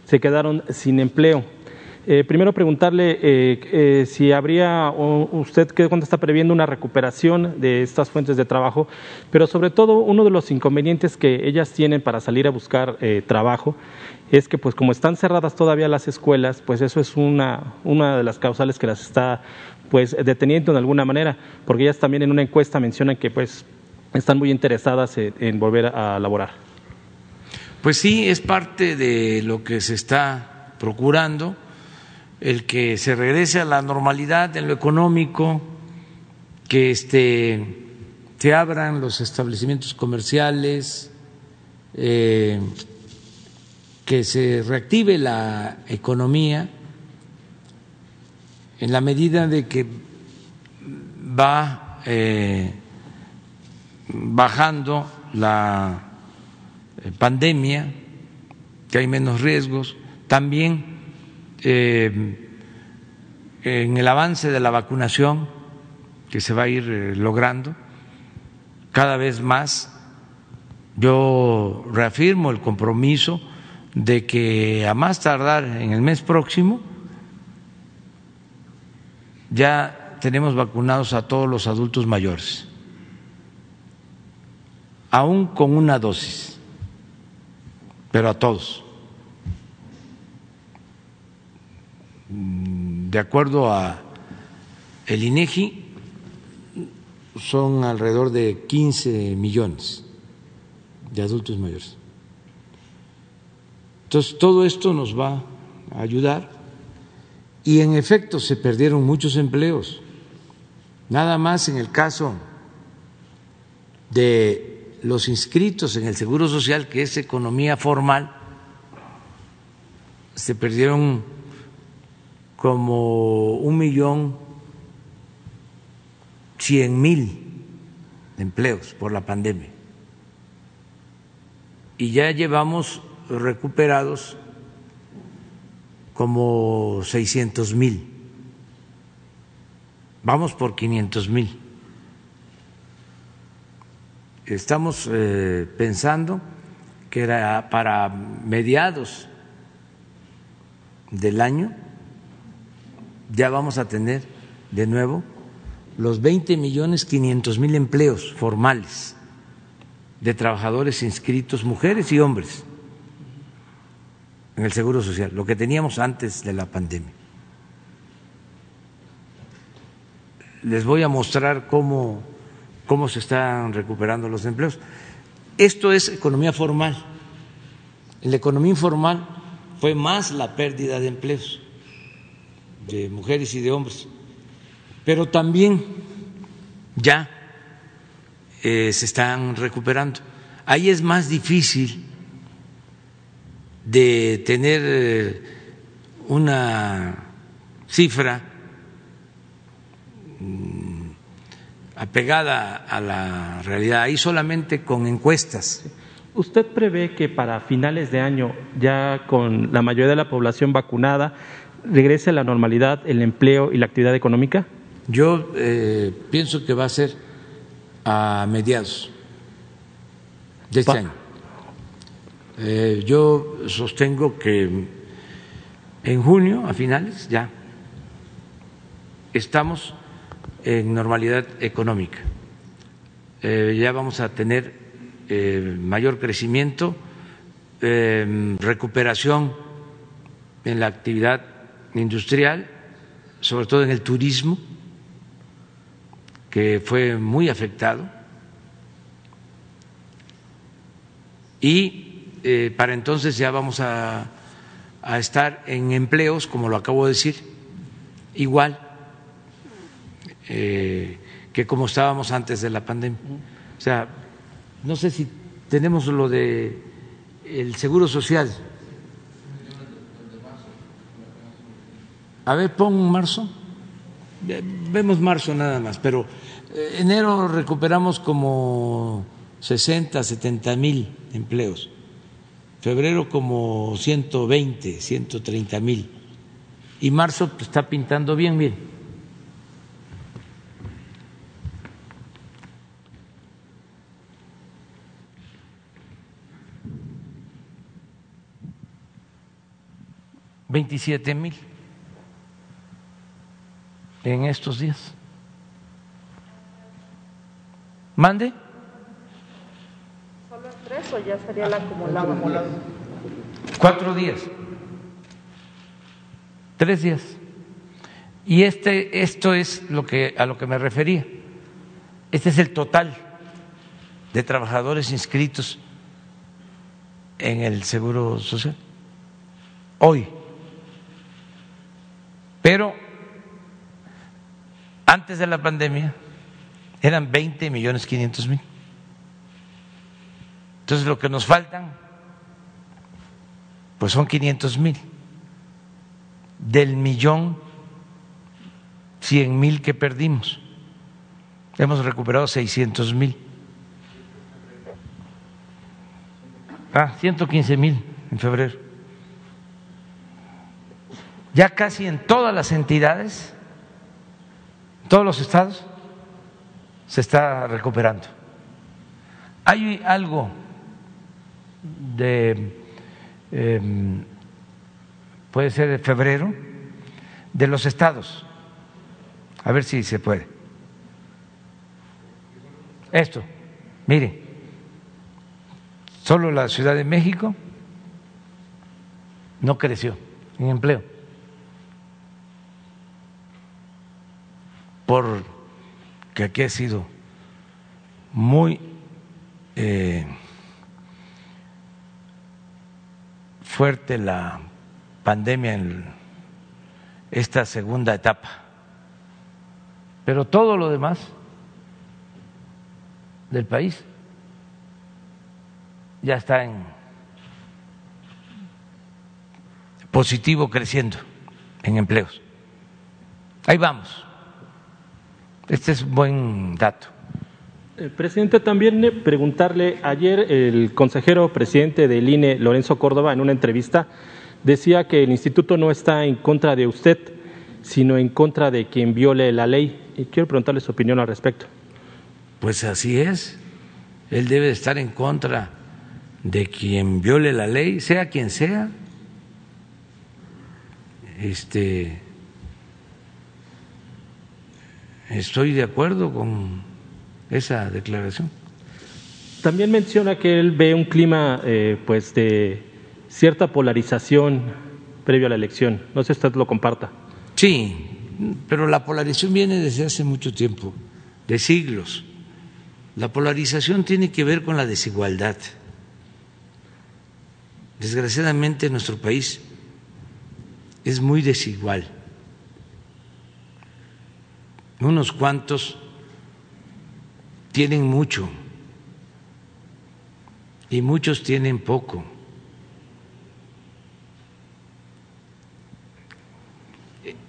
se quedaron sin empleo. Eh, primero preguntarle si habría usted que cuando está previendo una recuperación de estas fuentes de trabajo, pero sobre todo uno de los inconvenientes que ellas tienen para salir a buscar trabajo es que pues como están cerradas todavía las escuelas, pues eso es una, una de las causales que las está pues deteniendo de alguna manera, porque ellas también en una encuesta mencionan que pues están muy interesadas en, volver a laborar. Pues sí, es parte de lo que se está procurando, el que se regrese a la normalidad en lo económico, que este, se abran los establecimientos comerciales, eh, que se reactive la economía en la medida de que va eh, bajando la eh, pandemia, que hay menos riesgos, también eh, en el avance de la vacunación que se va a ir logrando cada vez más. Yo reafirmo el compromiso de que a más tardar en el mes próximo ya tenemos vacunados a todos los adultos mayores aún con una dosis, pero a todos. De acuerdo a el INEGI, son alrededor de 15 millones de adultos mayores. Entonces, todo esto nos va a ayudar y en efecto se perdieron muchos empleos. Nada más en el caso de los inscritos en el Seguro Social, que es economía formal, se perdieron como un millón cien mil empleos por la pandemia. Y ya llevamos recuperados como seiscientos mil. Vamos por quinientos mil. Estamos eh, pensando que era para mediados del año ya vamos a tener de nuevo los 20 millones 500 mil empleos formales de trabajadores inscritos, mujeres y hombres, en el Seguro Social, lo que teníamos antes de la pandemia. Les voy a mostrar cómo, cómo se están recuperando los empleos. Esto es economía formal. En la economía informal fue más la pérdida de empleos de mujeres y de hombres, pero también ya eh, se están recuperando. Ahí es más difícil de tener eh, una cifra mm, apegada a la realidad, ahí solamente con encuestas. ¿Usted prevé que para finales de año, ya con la mayoría de la población vacunada, regrese a la normalidad el empleo y la actividad económica? Yo eh, pienso que va a ser a mediados de este año. Eh, yo sostengo que en junio, a finales, ya estamos en normalidad económica. Eh, ya vamos a tener mayor crecimiento, recuperación en la actividad industrial, sobre todo en el turismo, que fue muy afectado. Y eh, para entonces ya vamos a, estar en empleos, como lo acabo de decir, igual eh, que como estábamos antes de la pandemia. O sea, no sé si tenemos lo de el seguro social. A ver, pon marzo. Vemos marzo nada más, pero eh, enero recuperamos como 60, 70 mil empleos. Febrero como 120, 130 mil. Y marzo pues, está pintando bien, bien. Veintisiete mil en estos días. ¿Mande? ¿Solo tres ya sería el acumulado? Cuatro días. Tres días. Y este, esto es lo que, a lo que me refería. Este es el total de trabajadores inscritos en el Seguro Social. Hoy. Pero antes de la pandemia eran 20 millones 500 mil. Entonces lo que nos faltan, pues son 500 mil. Del millón 100 mil que perdimos, hemos recuperado 600 mil. Ah, 115 mil en febrero. Ya casi en todas las entidades todos los estados se está recuperando. Hay algo de, em, puede ser de febrero, de los estados. A ver si se puede. Esto, mire, Solo la Ciudad de México no creció en empleo. Porque aquí ha sido muy eh, fuerte la pandemia en esta segunda etapa. Pero todo lo demás del país ya está en positivo creciendo en empleos. Ahí vamos. Este es un buen dato. Eh, presidente, también eh, preguntarle, ayer el consejero presidente del INE, Lorenzo Córdoba, en una entrevista, decía que el instituto no está en contra de usted, sino en contra de quien viole la ley. Y quiero preguntarle su opinión al respecto. Pues así es. Él debe estar en contra de quien viole la ley, sea quien sea. Este estoy de acuerdo con esa declaración. También menciona que él ve un clima eh, pues de cierta polarización previo a la elección. No sé si usted lo comparta. Sí, pero la polarización viene desde hace mucho tiempo, de siglos. La polarización tiene que ver con la desigualdad. Desgraciadamente nuestro país es muy desigual. Unos cuantos tienen mucho y muchos tienen poco.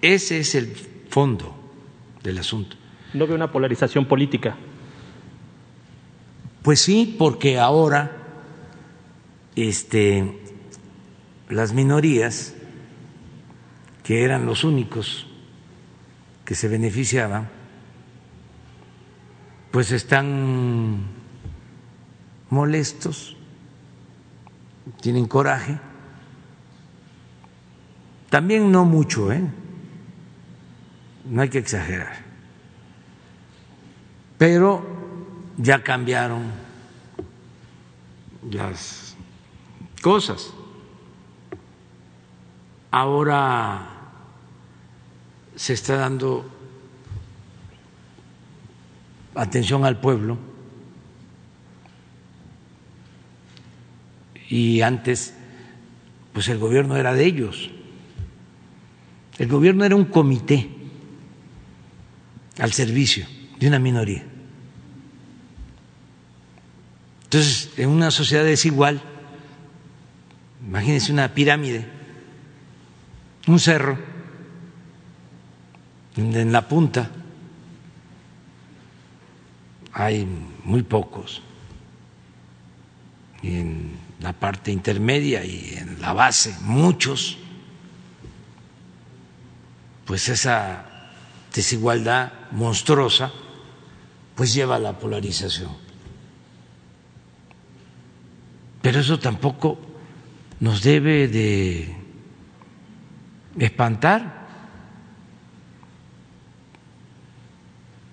Ese es el fondo del asunto. ¿No ve una polarización política? Pues sí, porque ahora este, las minorías, que eran los únicos que se beneficiaban, pues están molestos, tienen coraje. También no mucho, ¿eh? No hay que exagerar. Pero ya cambiaron las cosas. Ahora se está dando atención al pueblo y antes pues el gobierno era de ellos. El gobierno era un comité al servicio de una minoría. Entonces, en una sociedad desigual, imagínense una pirámide, un cerro, en la punta hay muy pocos. En la parte intermedia y en la base, muchos. Pues esa desigualdad monstruosa pues lleva a la polarización. Pero eso tampoco nos debe de espantar.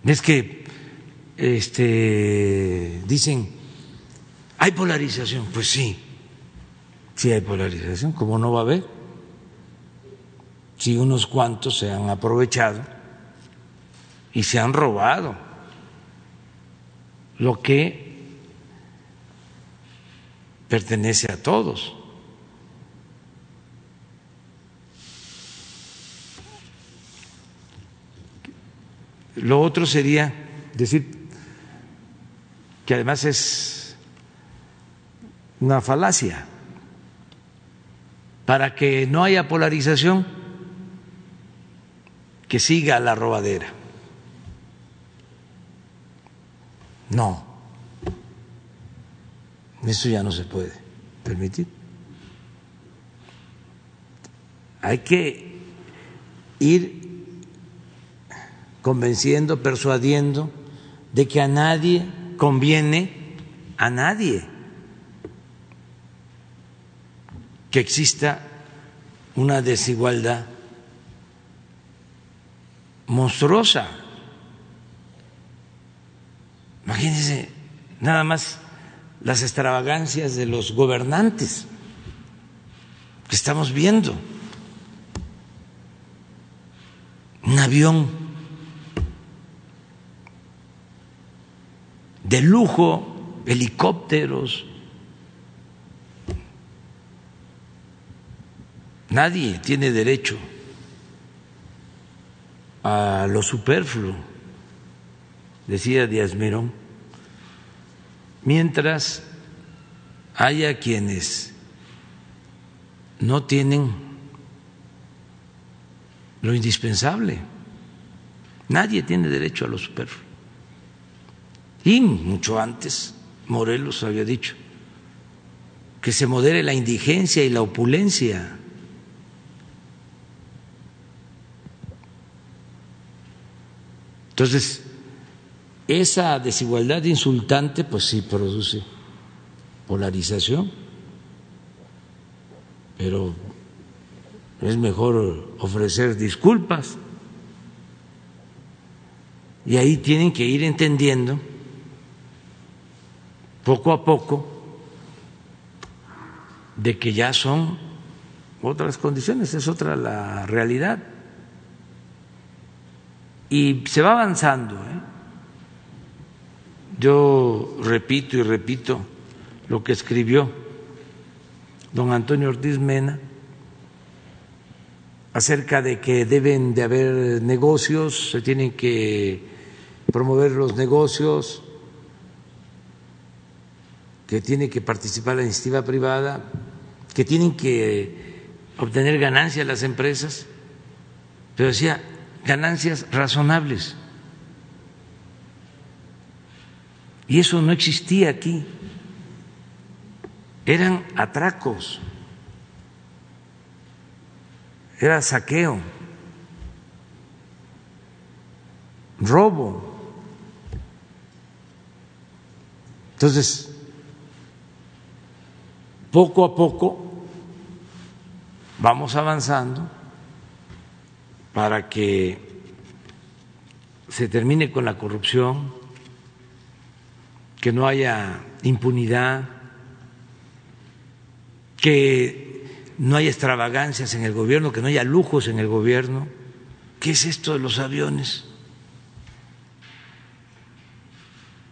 Es que este, dicen, hay polarización. Pues sí, sí hay polarización, como no va a haber? Si unos cuantos se han aprovechado y se han robado lo que pertenece a todos. Lo otro sería decir, que además es una falacia. Para que no haya polarización, que siga la robadera. No, eso ya no se puede permitir. Hay que ir convenciendo, persuadiendo de que a nadie conviene a nadie que exista una desigualdad monstruosa. Imagínense nada más las extravagancias de los gobernantes que estamos viendo. Un avión de lujo, helicópteros. Nadie tiene derecho a lo superfluo, decía Díaz Mirón, mientras haya quienes no tienen lo indispensable. Nadie tiene derecho a lo superfluo. Y mucho antes Morelos había dicho que se modere la indigencia y la opulencia. Entonces, esa desigualdad insultante, pues sí produce polarización, pero es mejor ofrecer disculpas. Y ahí tienen que ir entendiendo poco a poco de que ya son otras condiciones, es otra la realidad. Y se va avanzando. ¿eh? Yo repito y repito lo que escribió don Antonio Ortiz Mena acerca de que deben de haber negocios, se tienen que promover los negocios, que tiene que participar la iniciativa privada, que tienen que obtener ganancias las empresas, pero decía ganancias razonables. Y eso no existía aquí. Eran atracos, era saqueo, robo. Entonces, poco a poco vamos avanzando para que se termine con la corrupción, que no haya impunidad, que no haya extravagancias en el gobierno, que no haya lujos en el gobierno. ¿Qué es esto de los aviones?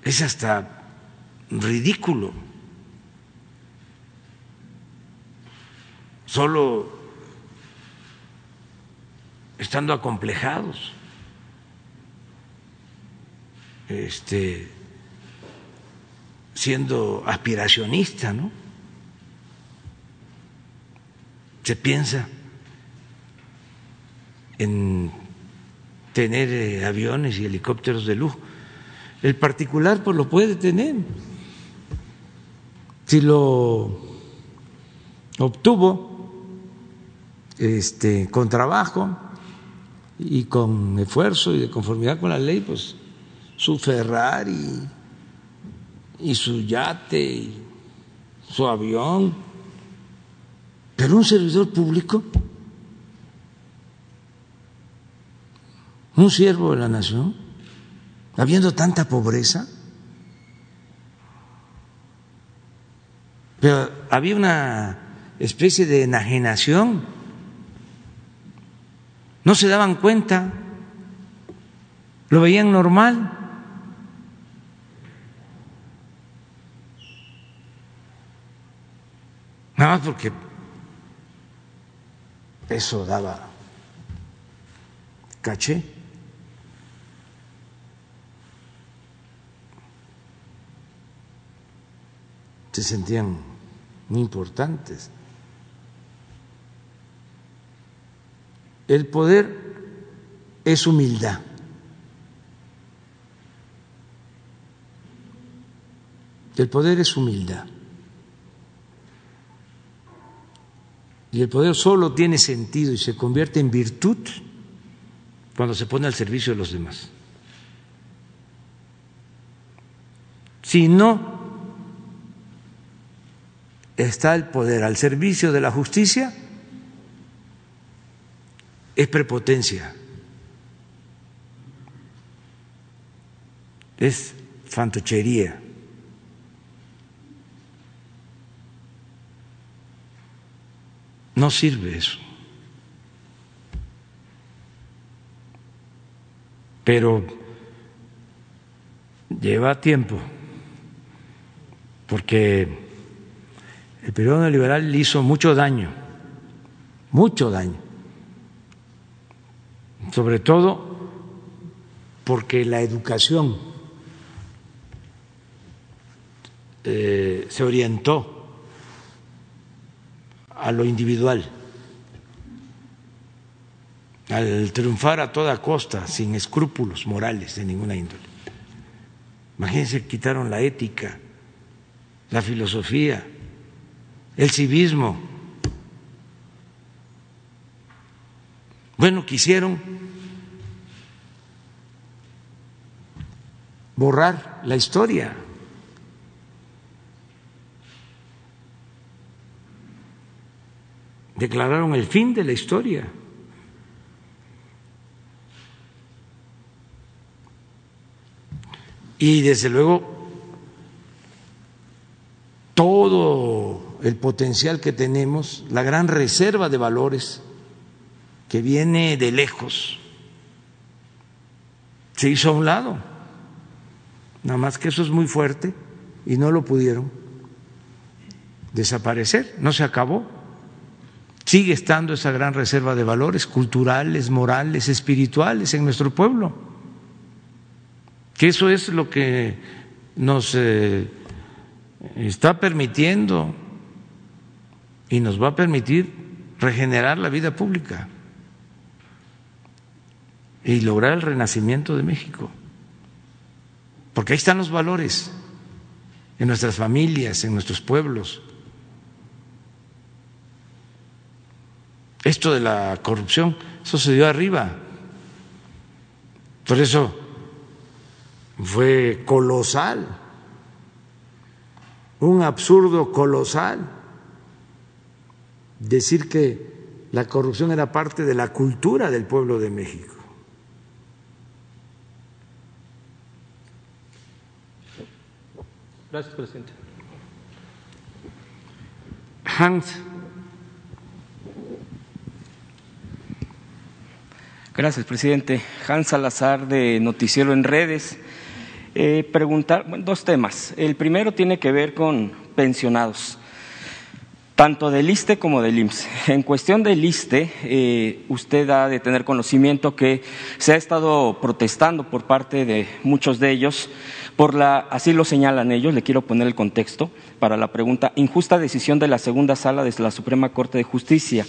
Es hasta ridículo. Solo estando acomplejados, este, siendo aspiracionista, ¿no? Se piensa en tener eh, aviones y helicópteros de lujo. El particular pues lo puede tener. Si lo obtuvo este, con trabajo y con esfuerzo y de conformidad con la ley, pues su Ferrari y su yate y su avión. Pero un servidor público, un siervo de la nación, habiendo tanta pobreza, pero había una especie de enajenación no se daban cuenta, lo veían normal. Nada más porque eso daba caché. Se sentían importantes. El poder es humildad. El poder es humildad. Y el poder solo tiene sentido y se convierte en virtud cuando se pone al servicio de los demás. Si no está el poder al servicio de la justicia, es prepotencia, es fantochería. No sirve eso. Pero lleva tiempo, porque el periodo neoliberal le hizo mucho daño, mucho daño sobre todo porque la educación eh, se orientó a lo individual, al triunfar a toda costa, sin escrúpulos morales de ninguna índole. Imagínense, quitaron la ética, la filosofía, el civismo. Bueno, quisieron borrar la historia. declararon el fin de la historia. Y desde luego todo el potencial que tenemos, la gran reserva de valores que viene de lejos, se hizo a un lado. Nada más que eso es muy fuerte y no lo pudieron desaparecer, no se acabó sigue estando esa gran reserva de valores culturales, morales, espirituales en nuestro pueblo. Que eso es lo que nos eh, está permitiendo y nos va a permitir regenerar la vida pública y lograr el renacimiento de México. Porque ahí están los valores en nuestras familias, en nuestros pueblos. esto de la corrupción, dio arriba. Por eso fue colosal, un absurdo colosal decir que la corrupción era parte de la cultura del pueblo de México. Gracias, presidente. Hans Gracias, presidente. Hans Salazar de Noticiero en Redes. Eh, preguntar dos temas. El primero tiene que ver con pensionados, tanto del ISTE como del IMSS. En cuestión del ISTE, eh, usted ha de tener conocimiento que se ha estado protestando por parte de muchos de ellos por la, así lo señalan ellos, le quiero poner el contexto para la pregunta, injusta decisión de la segunda sala de la Suprema Corte de Justicia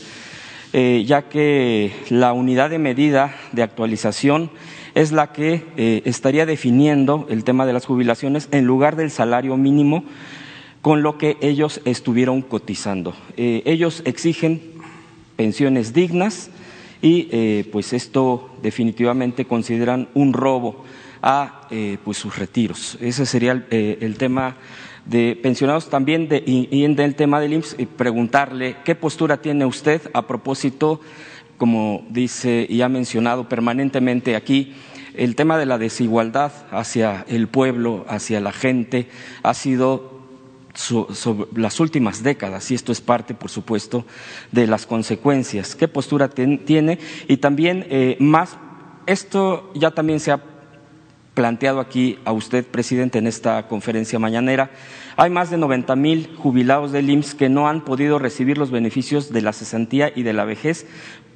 eh, ya que la unidad de medida de actualización es la que eh, estaría definiendo el tema de las jubilaciones en lugar del salario mínimo con lo que ellos estuvieron cotizando. Eh, ellos exigen pensiones dignas y pues esto definitivamente consideran un robo a pues sus retiros. Ese sería el tema de pensionados también de, y, en el tema del IMSS, y preguntarle qué postura tiene usted a propósito, como dice y ha mencionado permanentemente aquí, el tema de la desigualdad hacia el pueblo, hacia la gente, ha sido sobre las últimas décadas y esto es parte, por supuesto, de las consecuencias. ¿Qué postura tiene? Y también eh, más, esto ya también se ha planteado aquí a usted, presidente, en esta conferencia mañanera. Hay más de 90 mil jubilados del IMSS que no han podido recibir los beneficios de la cesantía y de la vejez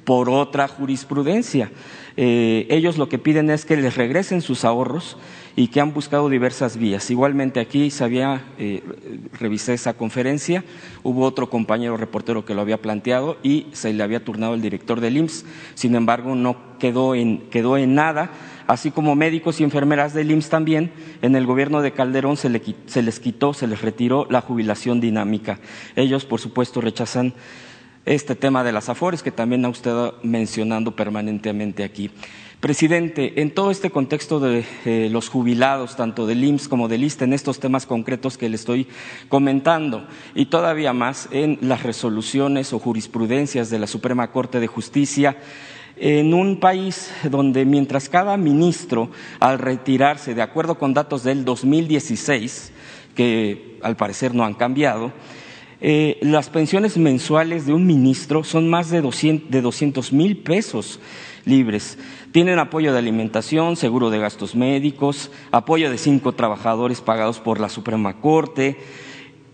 por otra jurisprudencia. Eh, ellos lo que piden es que les regresen sus ahorros y que han buscado diversas vías. Igualmente aquí se había, eh, revisé esa conferencia, hubo otro compañero reportero que lo había planteado y se le había turnado el director del IMSS. Sin embargo, no quedó en, quedó en nada así como médicos y enfermeras del IMSS también, en el gobierno de Calderón se, les quitó, se les retiró la jubilación dinámica. Ellos, por supuesto, rechazan este tema de las afores que también ha usted mencionando permanentemente aquí. Presidente, en todo este contexto de eh, los jubilados, tanto del IMSS como del ISTE, en estos temas concretos que le estoy comentando, y todavía más en las resoluciones o jurisprudencias de la Suprema Corte de Justicia, en un país donde mientras cada ministro, al retirarse, de acuerdo con datos del 2016, que al parecer no han cambiado, Eh, las pensiones mensuales de un ministro son más de 200 mil pesos libres. Tienen apoyo de alimentación, seguro de gastos médicos, apoyo de cinco trabajadores pagados por la Suprema Corte.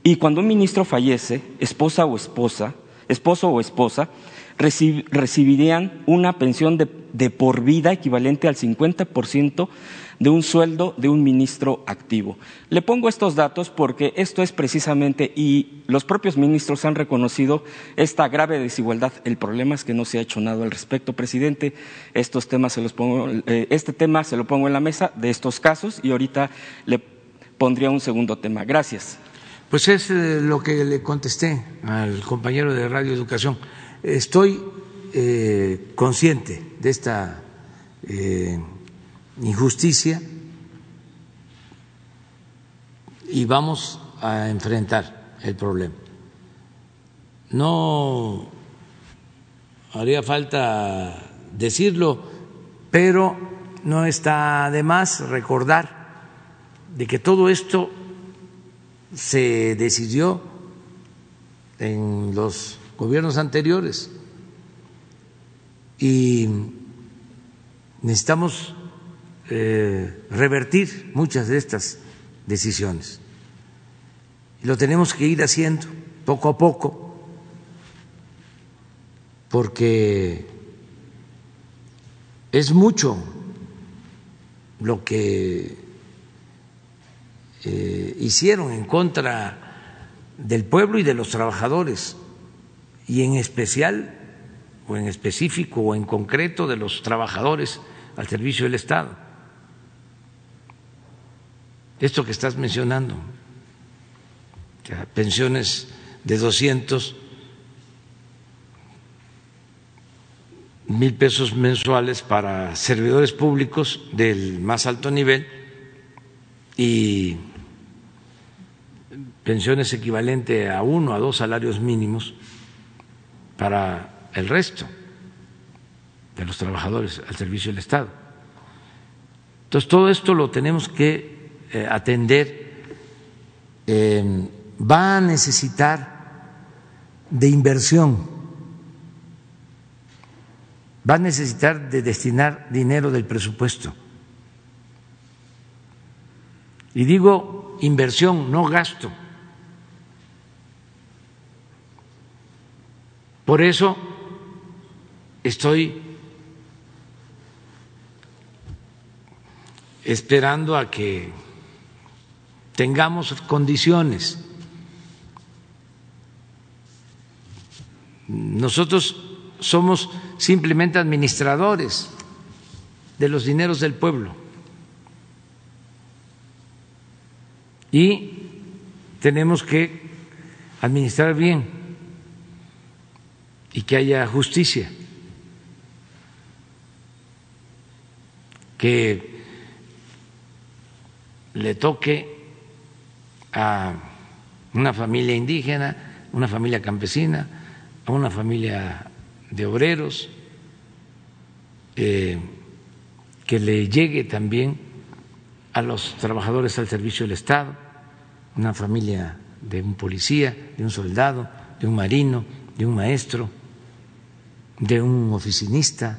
Y cuando un ministro fallece, esposa o esposa, esposo o esposa, recibirían una pensión de, por vida equivalente al 50% de un sueldo de un ministro activo. Le pongo estos datos porque esto es precisamente, y los propios ministros han reconocido esta grave desigualdad. El problema es que no se ha hecho nada al respecto, presidente. Estos temas se los pongo, eh, este tema se lo pongo en la mesa de estos casos y ahorita le pondría un segundo tema. Gracias. Pues es eh, lo que le contesté al compañero de Radio Educación. Estoy eh, consciente de esta injusticia y vamos a enfrentar el problema. No haría falta decirlo, pero no está de más recordar de que todo esto se decidió en los gobiernos anteriores y necesitamos eh, revertir muchas de estas decisiones. Y lo tenemos que ir haciendo poco a poco, porque es mucho lo que eh, hicieron en contra del pueblo y de los trabajadores, y en especial, o en específico, o en concreto, de los trabajadores al servicio del Estado. Esto que estás mencionando, pensiones de 200 mil pesos mensuales para servidores públicos del más alto nivel y pensiones equivalentes a uno a dos salarios mínimos para el resto de los trabajadores al servicio del Estado. Entonces, todo esto lo tenemos que eh, atender eh, va a necesitar de inversión, va a necesitar de destinar dinero del presupuesto. Y digo inversión, no gasto. Por eso estoy esperando a que tengamos condiciones. Nosotros somos simplemente administradores de los dineros del pueblo y tenemos que administrar bien y que haya justicia, que le toque a una familia indígena, una familia campesina, a una familia de obreros, eh, que le llegue también a los trabajadores al servicio del Estado, una familia de un policía, de un soldado, de un marino, de un maestro, de un oficinista,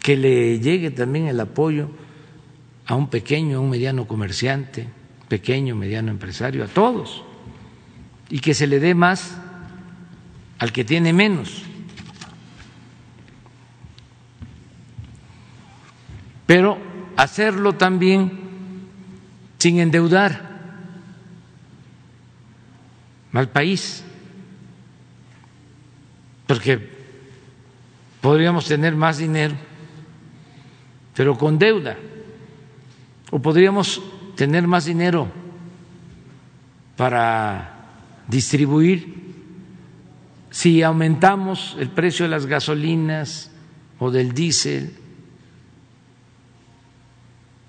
que le llegue también el apoyo a un pequeño, a un mediano comerciante, pequeño, mediano empresario, a todos, y que se le dé más al que tiene menos. Pero hacerlo también sin endeudar al país, porque podríamos tener más dinero, pero con deuda, o podríamos tener más dinero para distribuir si aumentamos el precio de las gasolinas o del diésel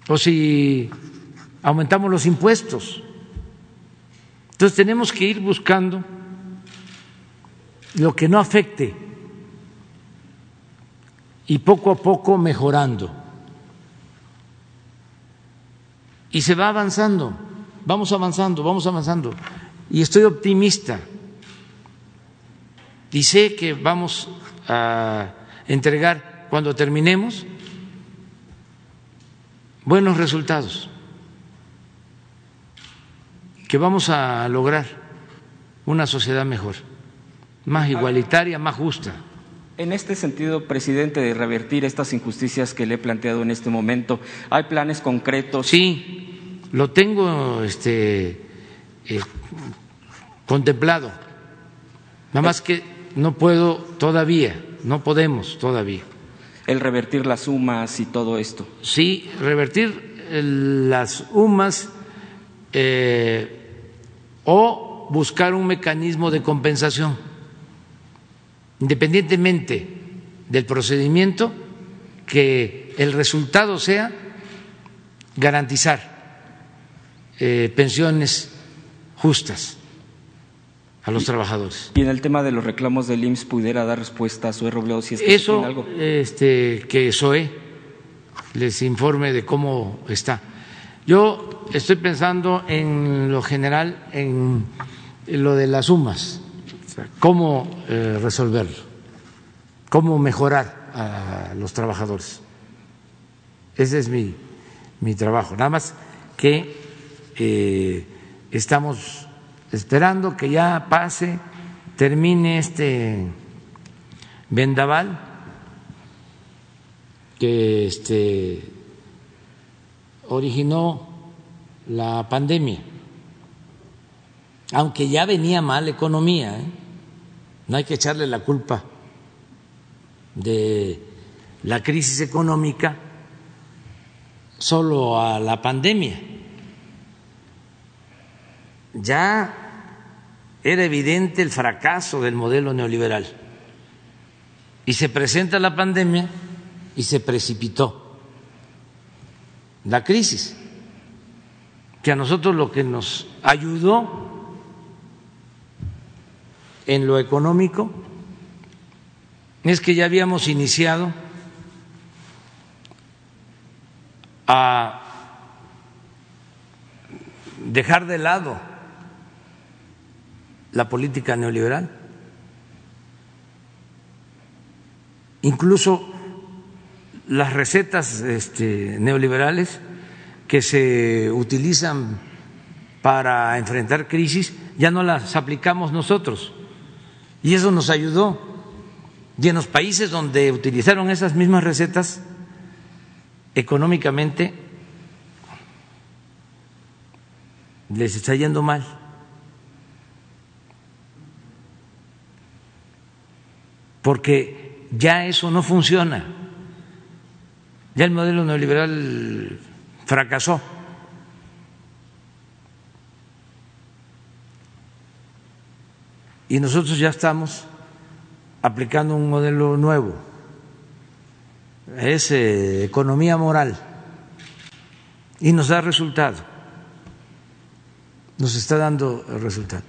o si aumentamos los impuestos. Entonces tenemos que ir buscando lo que no afecte y poco a poco mejorando y se va avanzando, vamos avanzando, vamos avanzando. y estoy optimista y sé que vamos a entregar cuando terminemos buenos resultados, que vamos a lograr una sociedad mejor, más igualitaria, más justa. En este sentido, presidente, de revertir estas injusticias que le he planteado en este momento, ¿hay planes concretos? Sí, lo tengo este, eh, contemplado. Nada más que no puedo todavía, no podemos todavía. El revertir las sumas y todo esto. Sí, revertir las UMAS eh, o buscar un mecanismo de compensación, independientemente del procedimiento, que el resultado sea garantizar eh, pensiones justas a los trabajadores. Y en el tema de los reclamos del IMSS, ¿pudiera dar respuesta a Zoe Robledo si es que Eso, algo? Este, que SOE les informe de cómo está. Yo estoy pensando en lo general, en lo de las sumas, cómo eh, resolverlo, cómo mejorar a los trabajadores. Ese es mi, mi trabajo. Nada más que eh, estamos esperando que ya pase, termine este vendaval que este, originó la pandemia, aunque ya venía mal la economía, ¿eh? No hay que echarle la culpa de la crisis económica solo a la pandemia ya era evidente el fracaso del modelo neoliberal. Y se presenta la pandemia y se precipitó la crisis, que a nosotros lo que nos ayudó en lo económico es que ya habíamos iniciado a dejar de lado la política neoliberal. Incluso las recetas este, neoliberales que se utilizan para enfrentar crisis ya no las aplicamos nosotros. Y eso nos ayudó. Y en los países donde utilizaron esas mismas recetas, económicamente les está yendo mal. porque ya eso no funciona. Ya el modelo neoliberal fracasó. Y nosotros ya estamos aplicando un modelo nuevo. Es eh, economía moral. Y nos da resultado. Nos está dando resultado.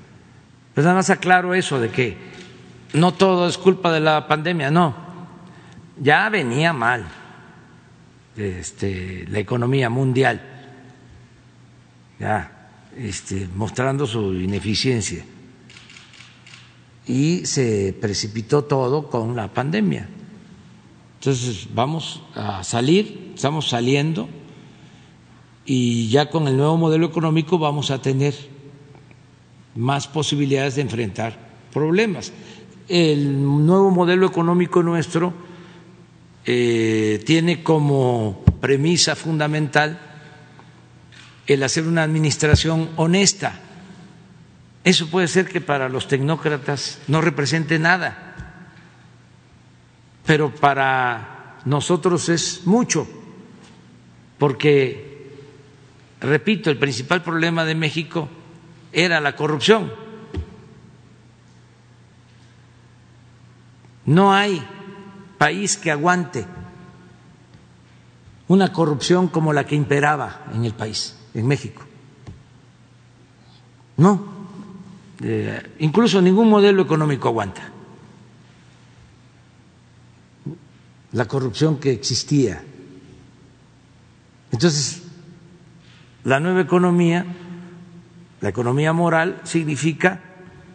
Pero nada más aclaro eso de que no todo es culpa de la pandemia, no. Ya venía mal este, la economía mundial, ya este, mostrando su ineficiencia. Y se precipitó todo con la pandemia. Entonces vamos a salir, estamos saliendo y ya con el nuevo modelo económico vamos a tener más posibilidades de enfrentar problemas el nuevo modelo económico nuestro eh, tiene como premisa fundamental el hacer una administración honesta. Eso puede ser que para los tecnócratas no represente nada, pero para nosotros es mucho, porque, repito, el principal problema de México era la corrupción No hay país que aguante una corrupción como la que imperaba en el país, en México. No, incluso ningún modelo económico aguanta la corrupción que existía. Entonces, la nueva economía La economía moral significa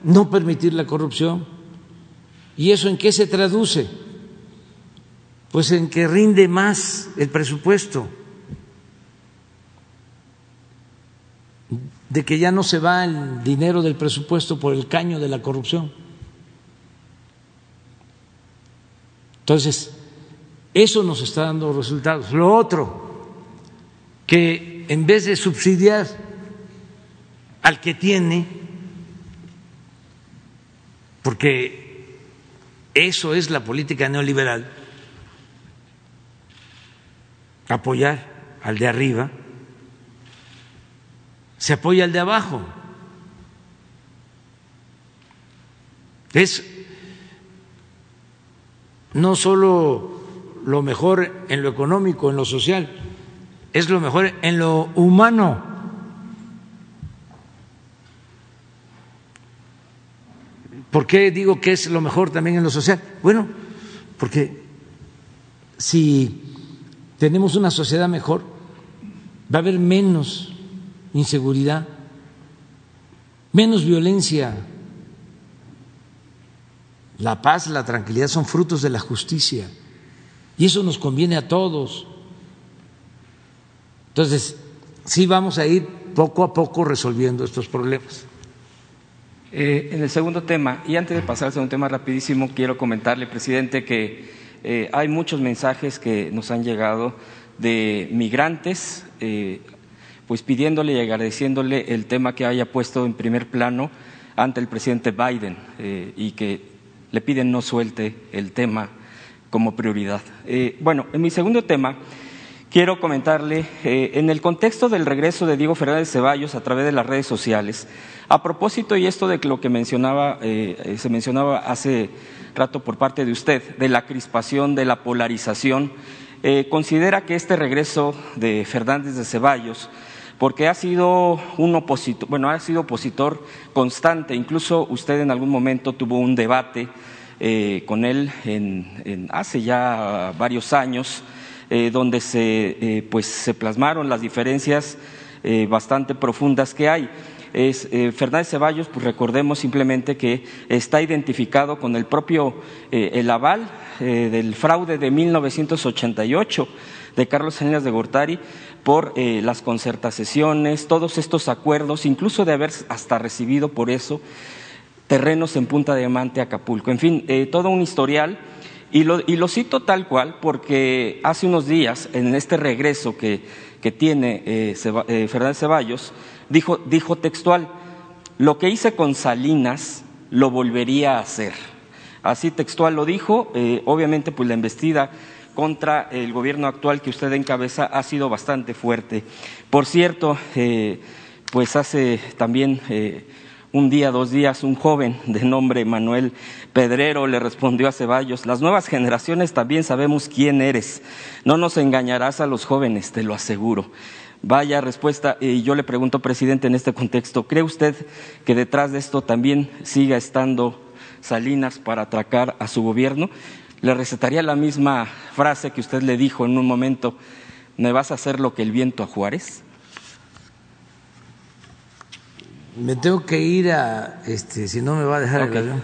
no permitir la corrupción. ¿Y eso en qué se traduce? Pues en que rinde más el presupuesto, de que ya no se va el dinero del presupuesto por el caño de la corrupción. Entonces, eso nos está dando resultados. Lo otro, que en vez de subsidiar al que tiene, porque eso es la política neoliberal, apoyar al de arriba, se apoya al de abajo. Es no solo lo mejor en lo económico, en lo social, es lo mejor en lo humano. ¿Por qué digo que es lo mejor también en lo social? Bueno, porque si tenemos una sociedad mejor, va a haber menos inseguridad, menos violencia. La paz, la tranquilidad son frutos de la justicia y eso nos conviene a todos. Entonces, sí vamos a ir poco a poco resolviendo estos problemas. Eh, en el segundo tema, y antes de pasar al segundo tema rapidísimo, quiero comentarle, presidente, que eh, hay muchos mensajes que nos han llegado de migrantes, eh, pues pidiéndole y agradeciéndole el tema que haya puesto en primer plano ante el presidente Biden y que le piden no suelte el tema como prioridad. bueno, en mi segundo tema quiero comentarle, en el contexto del regreso de Diego Fernández Ceballos a través de las redes sociales, a propósito, y esto de lo que mencionaba, eh, eh, se mencionaba hace rato por parte de usted, de la crispación, de la polarización, eh, considera que este regreso de Fernández de Ceballos, porque ha sido un opositor, bueno, ha sido opositor constante, incluso usted en algún momento tuvo un debate con él en, hace ya varios años, donde se, pues, se plasmaron las diferencias bastante profundas que hay. Es eh, Fernández Ceballos, pues recordemos simplemente que está identificado con el propio eh, el aval eh, del fraude de 1988 de Carlos Salinas de Gortari por las concertaciones, todos estos acuerdos, incluso de haber hasta recibido por eso terrenos en Punta Diamante, Acapulco. En fin, todo un historial. Y lo, y lo, cito tal cual porque hace unos días, en este regreso que, que tiene Fernández Ceballos, dijo, dijo textual, lo que hice con Salinas lo volvería a hacer. Así textual lo dijo, eh, obviamente pues la embestida contra el gobierno actual que usted encabeza ha sido bastante fuerte. Por cierto, eh, pues hace también eh, un día, dos días, un joven de nombre Manuel Pedrero le respondió a Ceballos, las nuevas generaciones también sabemos quién eres, no nos engañarás a los jóvenes, te lo aseguro. Vaya respuesta. Y yo le pregunto, presidente, en este contexto, ¿cree usted que detrás de esto también siga estando Salinas para atracar a su gobierno? Le recetaría la misma frase que usted le dijo en un momento, ¿me vas a hacer lo que el viento a Juárez? Me tengo que ir a, este, si no me va a dejar el avión.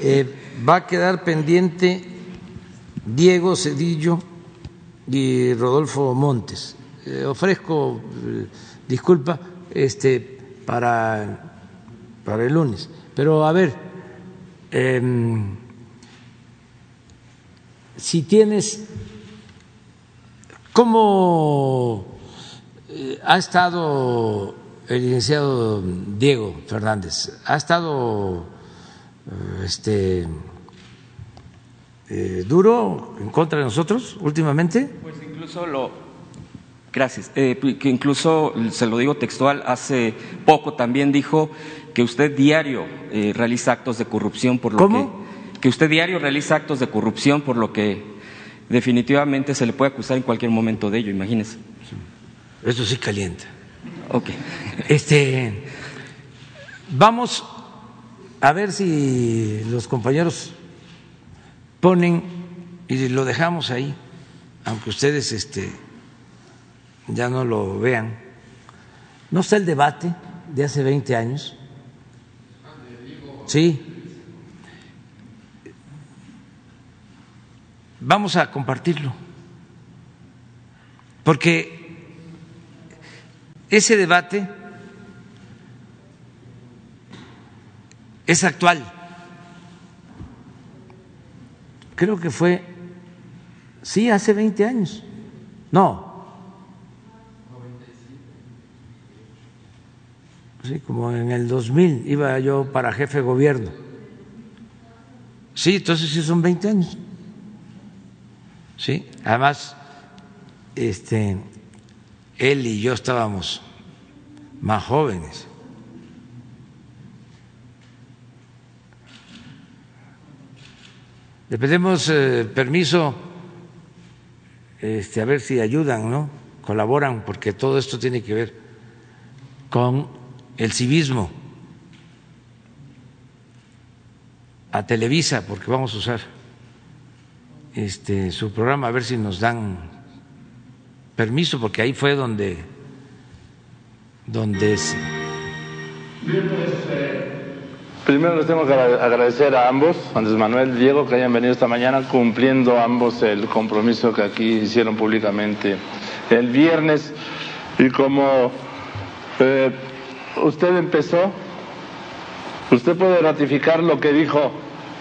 Eh, va a quedar pendiente Diego Cedillo y Rodolfo Montes. Eh, ofrezco eh, disculpa este, para, para el lunes. Pero a ver, em, si tienes, ¿cómo eh, ha estado el licenciado Diego Fernández? ¿Ha estado este, duro en contra de nosotros últimamente? Pues incluso lo, Gracias. Eh, que incluso, se lo digo textual, hace poco también dijo que usted diario eh, realiza actos de corrupción por lo ¿Cómo? Que usted diario realiza actos de corrupción por lo que definitivamente se le puede acusar en cualquier momento de ello, imagínese. Eso sí calienta. Ok. Este, vamos a ver si los compañeros ponen y lo dejamos ahí, aunque ustedes este ya no lo vean. No está el debate de hace 20 años. Sí. Vamos a compartirlo. Porque ese debate es actual. Creo que fue, sí, hace 20 años. No, sí, como en el 2000 iba yo para jefe de gobierno. Sí, entonces sí son 20 años. Sí, además, este, él y yo estábamos más jóvenes. Le pedimos eh, permiso, este, a ver si ayudan, ¿no? Colaboran, porque todo esto tiene que ver con el civismo a Televisa, porque vamos a usar este, su programa, a ver si nos dan permiso, porque ahí fue donde, donde es. Primero les tengo que agradecer a ambos, Andrés Manuel Diego, que hayan venido esta mañana cumpliendo ambos el compromiso que aquí hicieron públicamente el viernes. Y como eh, usted empezó, usted puede ratificar lo que dijo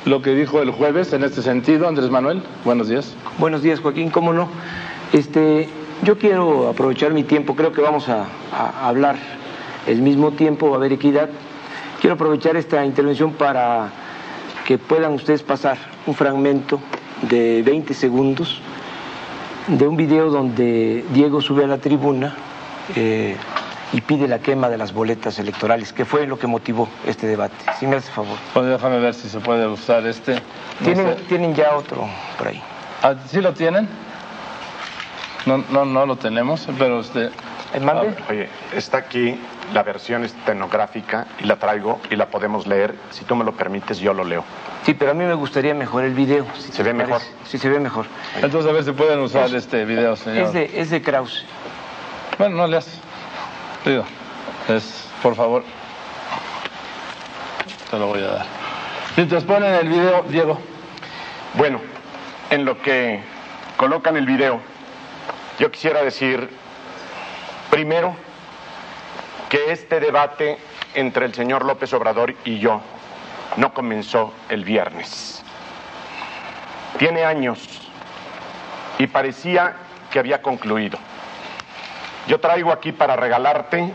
lo que dijo el jueves en este sentido, Andrés Manuel. Buenos días. Buenos días, Joaquín. ¿Cómo no? Este, yo quiero aprovechar mi tiempo. Creo que vamos a, hablar el mismo tiempo, va a haber equidad. Quiero aprovechar esta intervención para que puedan ustedes pasar un fragmento de 20 segundos de un video donde Diego sube a la tribuna. Eh, y pide la quema de las boletas electorales, que fue lo que motivó este debate. Si me hace favor. Pues déjame ver si se puede usar este. ¿Tienen, ¿Tienen ya otro por ahí? Ah, ¿Sí lo tienen? No, no, no lo tenemos, pero usted... ¿El mande? Oye, está aquí la versión estenográfica y la traigo y la podemos leer. Si tú me lo permites, yo lo leo. Sí, pero a mí me gustaría mejor el video. Si ¿Se ve mejor? Sí, se ve mejor. Entonces, a ver si pueden usar este video, señor. Es de, es de Krause. Bueno, no le hace es, por favor, te lo voy a dar. Mientras ponen el video, Diego. Bueno, en lo que colocan el video, yo quisiera decir, primero, que este debate entre el señor López Obrador y yo no comenzó el viernes. Tiene años y parecía que había concluido. Yo traigo aquí para regalarte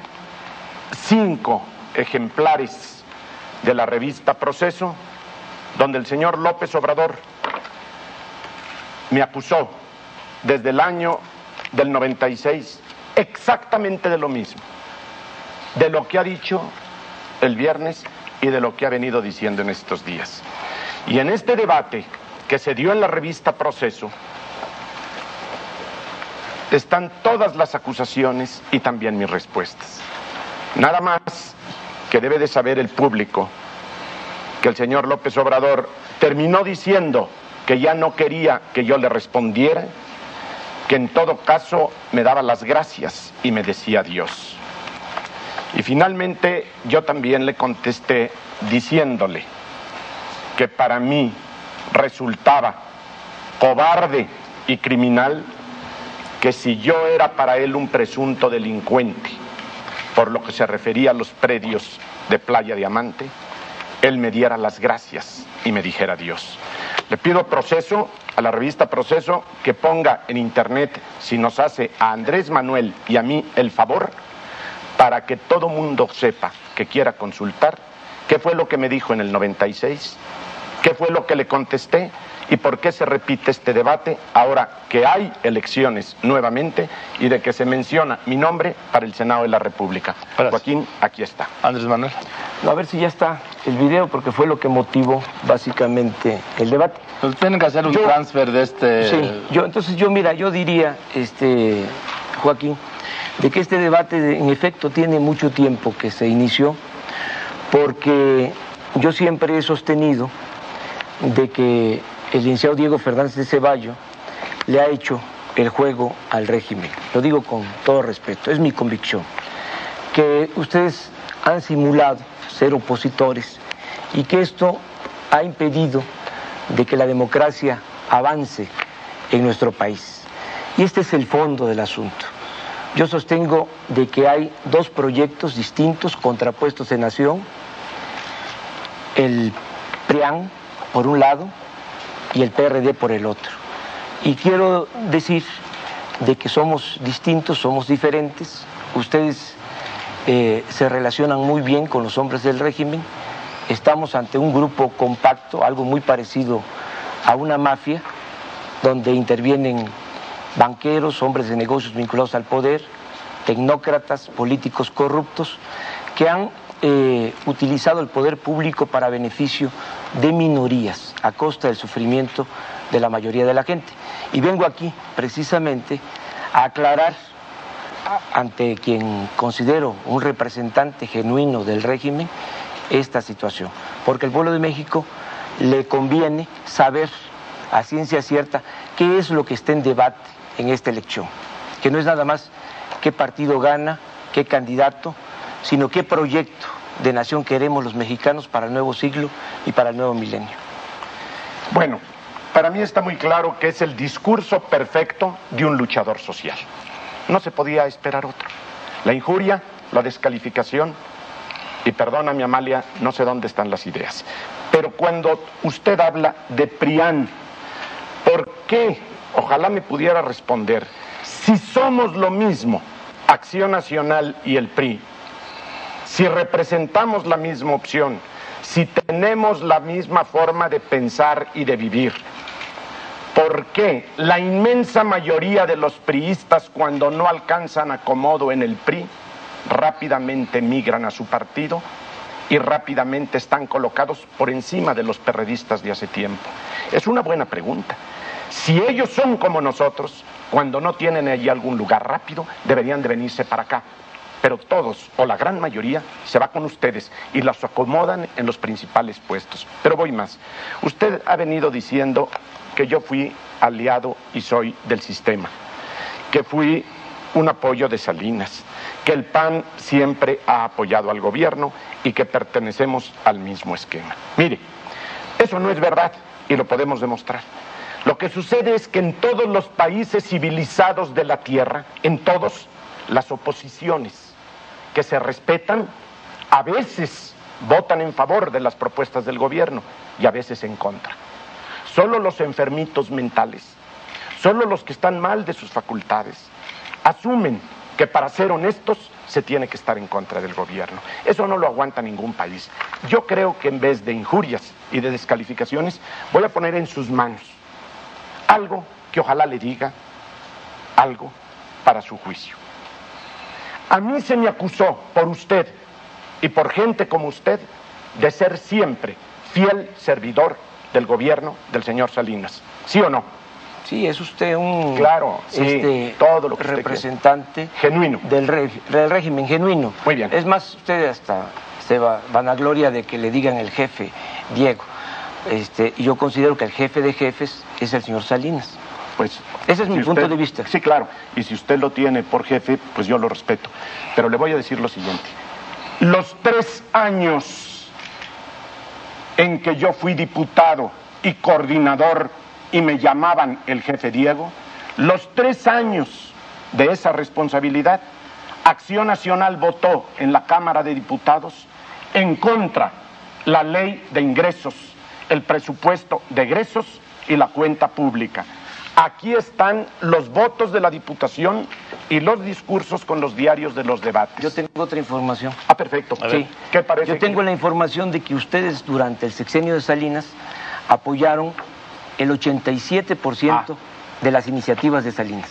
cinco ejemplares de la revista Proceso, donde el señor López Obrador me acusó desde el año del 96 exactamente de lo mismo, de lo que ha dicho el viernes y de lo que ha venido diciendo en estos días. Y en este debate que se dio en la revista Proceso, están todas las acusaciones y también mis respuestas. Nada más que debe de saber el público que el señor López Obrador terminó diciendo que ya no quería que yo le respondiera, que en todo caso me daba las gracias y me decía Dios. Y finalmente yo también le contesté diciéndole que para mí resultaba cobarde y criminal que si yo era para él un presunto delincuente, por lo que se refería a los predios de Playa Diamante, él me diera las gracias y me dijera Dios. Le pido proceso a la revista Proceso que ponga en internet si nos hace a Andrés Manuel y a mí el favor para que todo mundo sepa que quiera consultar qué fue lo que me dijo en el 96, qué fue lo que le contesté y por qué se repite este debate ahora que hay elecciones nuevamente y de que se menciona mi nombre para el Senado de la República. Joaquín, aquí está. Andrés Manuel. a ver si ya está el video, porque fue lo que motivó básicamente el debate. Pues tienen que hacer un transfer de este. Sí, yo, entonces yo, mira, yo diría, este, Joaquín, de que este debate en efecto tiene mucho tiempo que se inició, porque yo siempre he sostenido de que el licenciado Diego Fernández de Ceballo le ha hecho el juego al régimen. Lo digo con todo respeto, es mi convicción. Que ustedes han simulado ser opositores y que esto ha impedido de que la democracia avance en nuestro país. Y este es el fondo del asunto. Yo sostengo de que hay dos proyectos distintos contrapuestos en nación, el PRIAN por un lado y el PRD por el otro. Y quiero decir de que somos distintos, somos diferentes. Ustedes eh, se relacionan muy bien con los hombres del régimen. Estamos ante un grupo compacto, algo muy parecido a una mafia, donde intervienen banqueros, hombres de negocios vinculados al poder, tecnócratas, políticos corruptos, que han eh, utilizado el poder público para beneficio de minorías a costa del sufrimiento de la mayoría de la gente. Y vengo aquí precisamente a aclarar ante quien considero un representante genuino del régimen esta situación, porque al pueblo de México le conviene saber a ciencia cierta qué es lo que está en debate en esta elección, que no es nada más qué partido gana, qué candidato, sino qué proyecto de nación queremos los mexicanos para el nuevo siglo y para el nuevo milenio. Bueno, para mí está muy claro que es el discurso perfecto de un luchador social. No se podía esperar otro. La injuria, la descalificación, y perdóname Amalia, no sé dónde están las ideas, pero cuando usted habla de PRIAN, ¿por qué? Ojalá me pudiera responder, si somos lo mismo, Acción Nacional y el PRI, si representamos la misma opción, si tenemos la misma forma de pensar y de vivir, ¿por qué la inmensa mayoría de los priistas cuando no alcanzan acomodo en el PRI rápidamente migran a su partido y rápidamente están colocados por encima de los perredistas de hace tiempo? Es una buena pregunta. Si ellos son como nosotros, cuando no tienen allí algún lugar rápido, deberían de venirse para acá, pero todos o la gran mayoría se va con ustedes y las acomodan en los principales puestos. Pero voy más. Usted ha venido diciendo que yo fui aliado y soy del sistema, que fui un apoyo de Salinas, que el PAN siempre ha apoyado al gobierno y que pertenecemos al mismo esquema. Mire, eso no es verdad y lo podemos demostrar. Lo que sucede es que en todos los países civilizados de la Tierra, en todos, las oposiciones que se respetan, a veces votan en favor de las propuestas del gobierno y a veces en contra. Solo los enfermitos mentales, solo los que están mal de sus facultades, asumen que para ser honestos se tiene que estar en contra del gobierno. Eso no lo aguanta ningún país. Yo creo que en vez de injurias y de descalificaciones, voy a poner en sus manos algo que ojalá le diga algo para su juicio. A mí se me acusó por usted y por gente como usted de ser siempre fiel servidor del gobierno del señor Salinas. ¿Sí o no? Sí, es usted un claro, este, todo lo que representante genuino del, del, régimen genuino. Muy bien. Es más, usted hasta se va, van a gloria de que le digan el jefe Diego. Este, y yo considero que el jefe de jefes es el señor Salinas. Pues ese es mi punto de vista. Sí, claro. Y si usted lo tiene por jefe, pues yo lo respeto. Pero le voy a decir lo siguiente. Los tres años en que yo fui diputado y coordinador y me llamaban el jefe Diego, los tres años de esa responsabilidad, Acción Nacional votó en la Cámara de Diputados en contra la ley de ingresos, el presupuesto de egresos y la cuenta pública. Aquí están los votos de la Diputación y los discursos con los diarios de los debates. Yo tengo otra información. Ah, perfecto. Sí. ¿Qué parece? Yo tengo la información de que ustedes durante el sexenio de Salinas apoyaron el 87% ah. de las iniciativas de Salinas.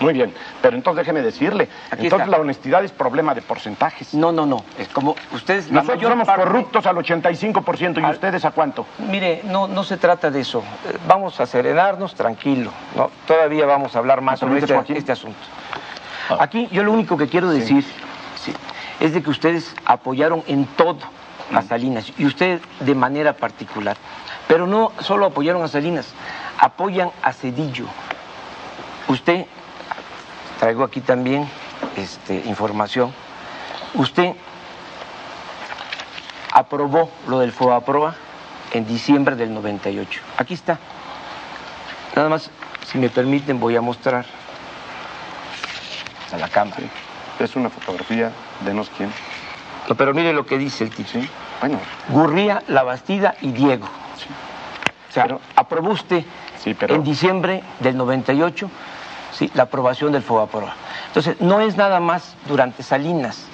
Muy bien, pero entonces déjeme decirle, entonces la honestidad es problema de porcentajes. No, no, no, es como ustedes... Nosotros somos corruptos al 85% y ustedes a cuánto. Mire, no, no se trata de eso, eh, vamos a serenarnos, tranquilo, ¿no? todavía vamos a hablar más sobre este, este, asunto. Ah. Aquí yo lo único que quiero decir es de que ustedes apoyaron en todo a mm. Salinas y usted de manera particular, pero no solo apoyaron a Salinas, apoyan a Cedillo. Usted traigo aquí también este, información. Usted aprobó lo del FOAPROA en diciembre del 98. Aquí está. Nada más, si me permiten, voy a mostrar a la cámara. Es una fotografía de nos quién. No, pero mire lo que dice el. Sí. Bueno, Gurría, La Bastida y Diego. O sea, aprobó usted Sí, pero- en diciembre del 98 sí, la aprobación del FOBAPROA. Entonces, no es nada más durante Salinas,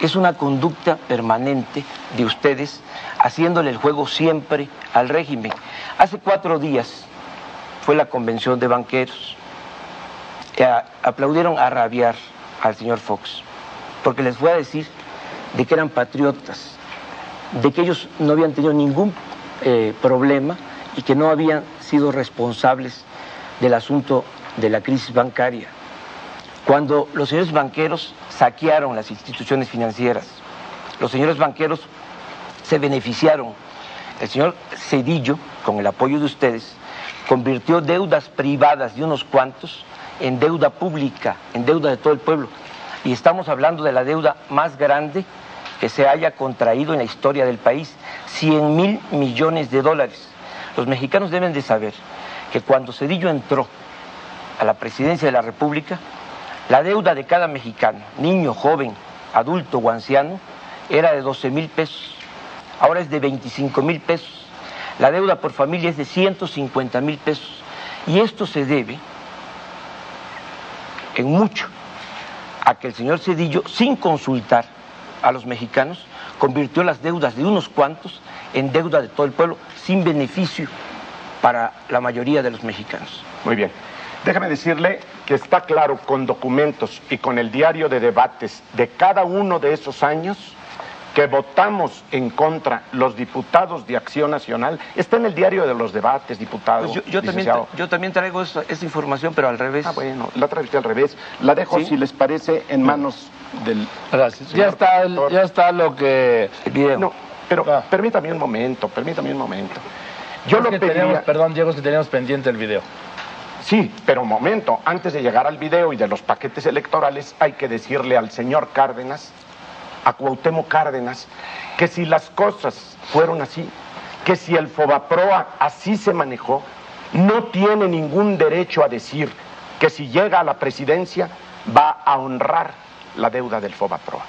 es una conducta permanente de ustedes haciéndole el juego siempre al régimen. Hace cuatro días fue la convención de banqueros. Eh, aplaudieron a rabiar al señor Fox, porque les fue a decir de que eran patriotas, de que ellos no habían tenido ningún eh, problema y que no habían sido responsables del asunto de la crisis bancaria. Cuando los señores banqueros saquearon las instituciones financieras, los señores banqueros se beneficiaron. El señor Cedillo, con el apoyo de ustedes, convirtió deudas privadas de unos cuantos en deuda pública, en deuda de todo el pueblo. Y estamos hablando de la deuda más grande que se haya contraído en la historia del país, 100 mil millones de dólares. Los mexicanos deben de saber que cuando Cedillo entró a la presidencia de la República, la deuda de cada mexicano, niño, joven, adulto o anciano, era de 12 mil pesos. Ahora es de 25 mil pesos. La deuda por familia es de 150 mil pesos. Y esto se debe en mucho a que el señor Cedillo, sin consultar a los mexicanos, convirtió las deudas de unos cuantos en deuda de todo el pueblo, sin beneficio para la mayoría de los mexicanos. Muy bien. Déjame decirle que está claro con documentos y con el diario de debates de cada uno de esos años que votamos en contra los diputados de Acción Nacional. Está en el diario de los debates, diputado. Pues yo, yo también, yo también traigo esta, esta información, pero al revés. Ah, bueno, la vez al revés. La dejo, ¿Sí? si les parece, en manos del... Gracias. Ya está, el- ya está lo que. No, pero Ah. permítame un momento, permítame un momento. Yo Es lo que pediría... teníamos- perdón, Diego, es que teníamos pendiente el video. Sí, pero un momento, antes de llegar al video y de los paquetes electorales, hay que decirle al señor Cárdenas, a Cuauhtémoc Cárdenas, que si las cosas fueron así, que si el Fobaproa así se manejó, no tiene ningún derecho a decir que si llega a la presidencia va a honrar la deuda del Fobaproa.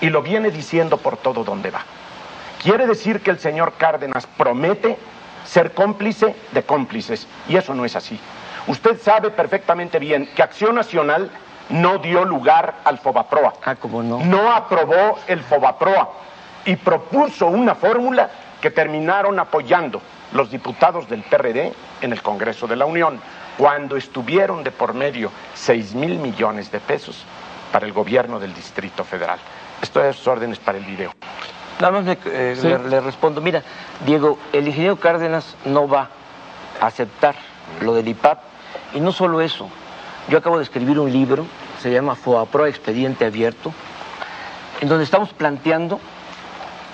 Y lo viene diciendo por todo donde va. Quiere decir que el señor Cárdenas promete ser cómplice de cómplices, y eso no es así. Usted sabe perfectamente bien que Acción Nacional no dio lugar al Fobaproa. Ah, ¿cómo no? No aprobó el Fobaproa y propuso una fórmula que terminaron apoyando los diputados del PRD en el Congreso de la Unión, cuando estuvieron de por medio 6 mil millones de pesos para el gobierno del Distrito Federal. Esto es órdenes para el video. Nada más me- eh, Sí. le, le respondo. Mira, Diego, el ingeniero Cárdenas no va a aceptar lo del IPAP. Y no solo eso. Yo acabo de escribir un libro, se llama FOAPRO Expediente Abierto, en donde estamos planteando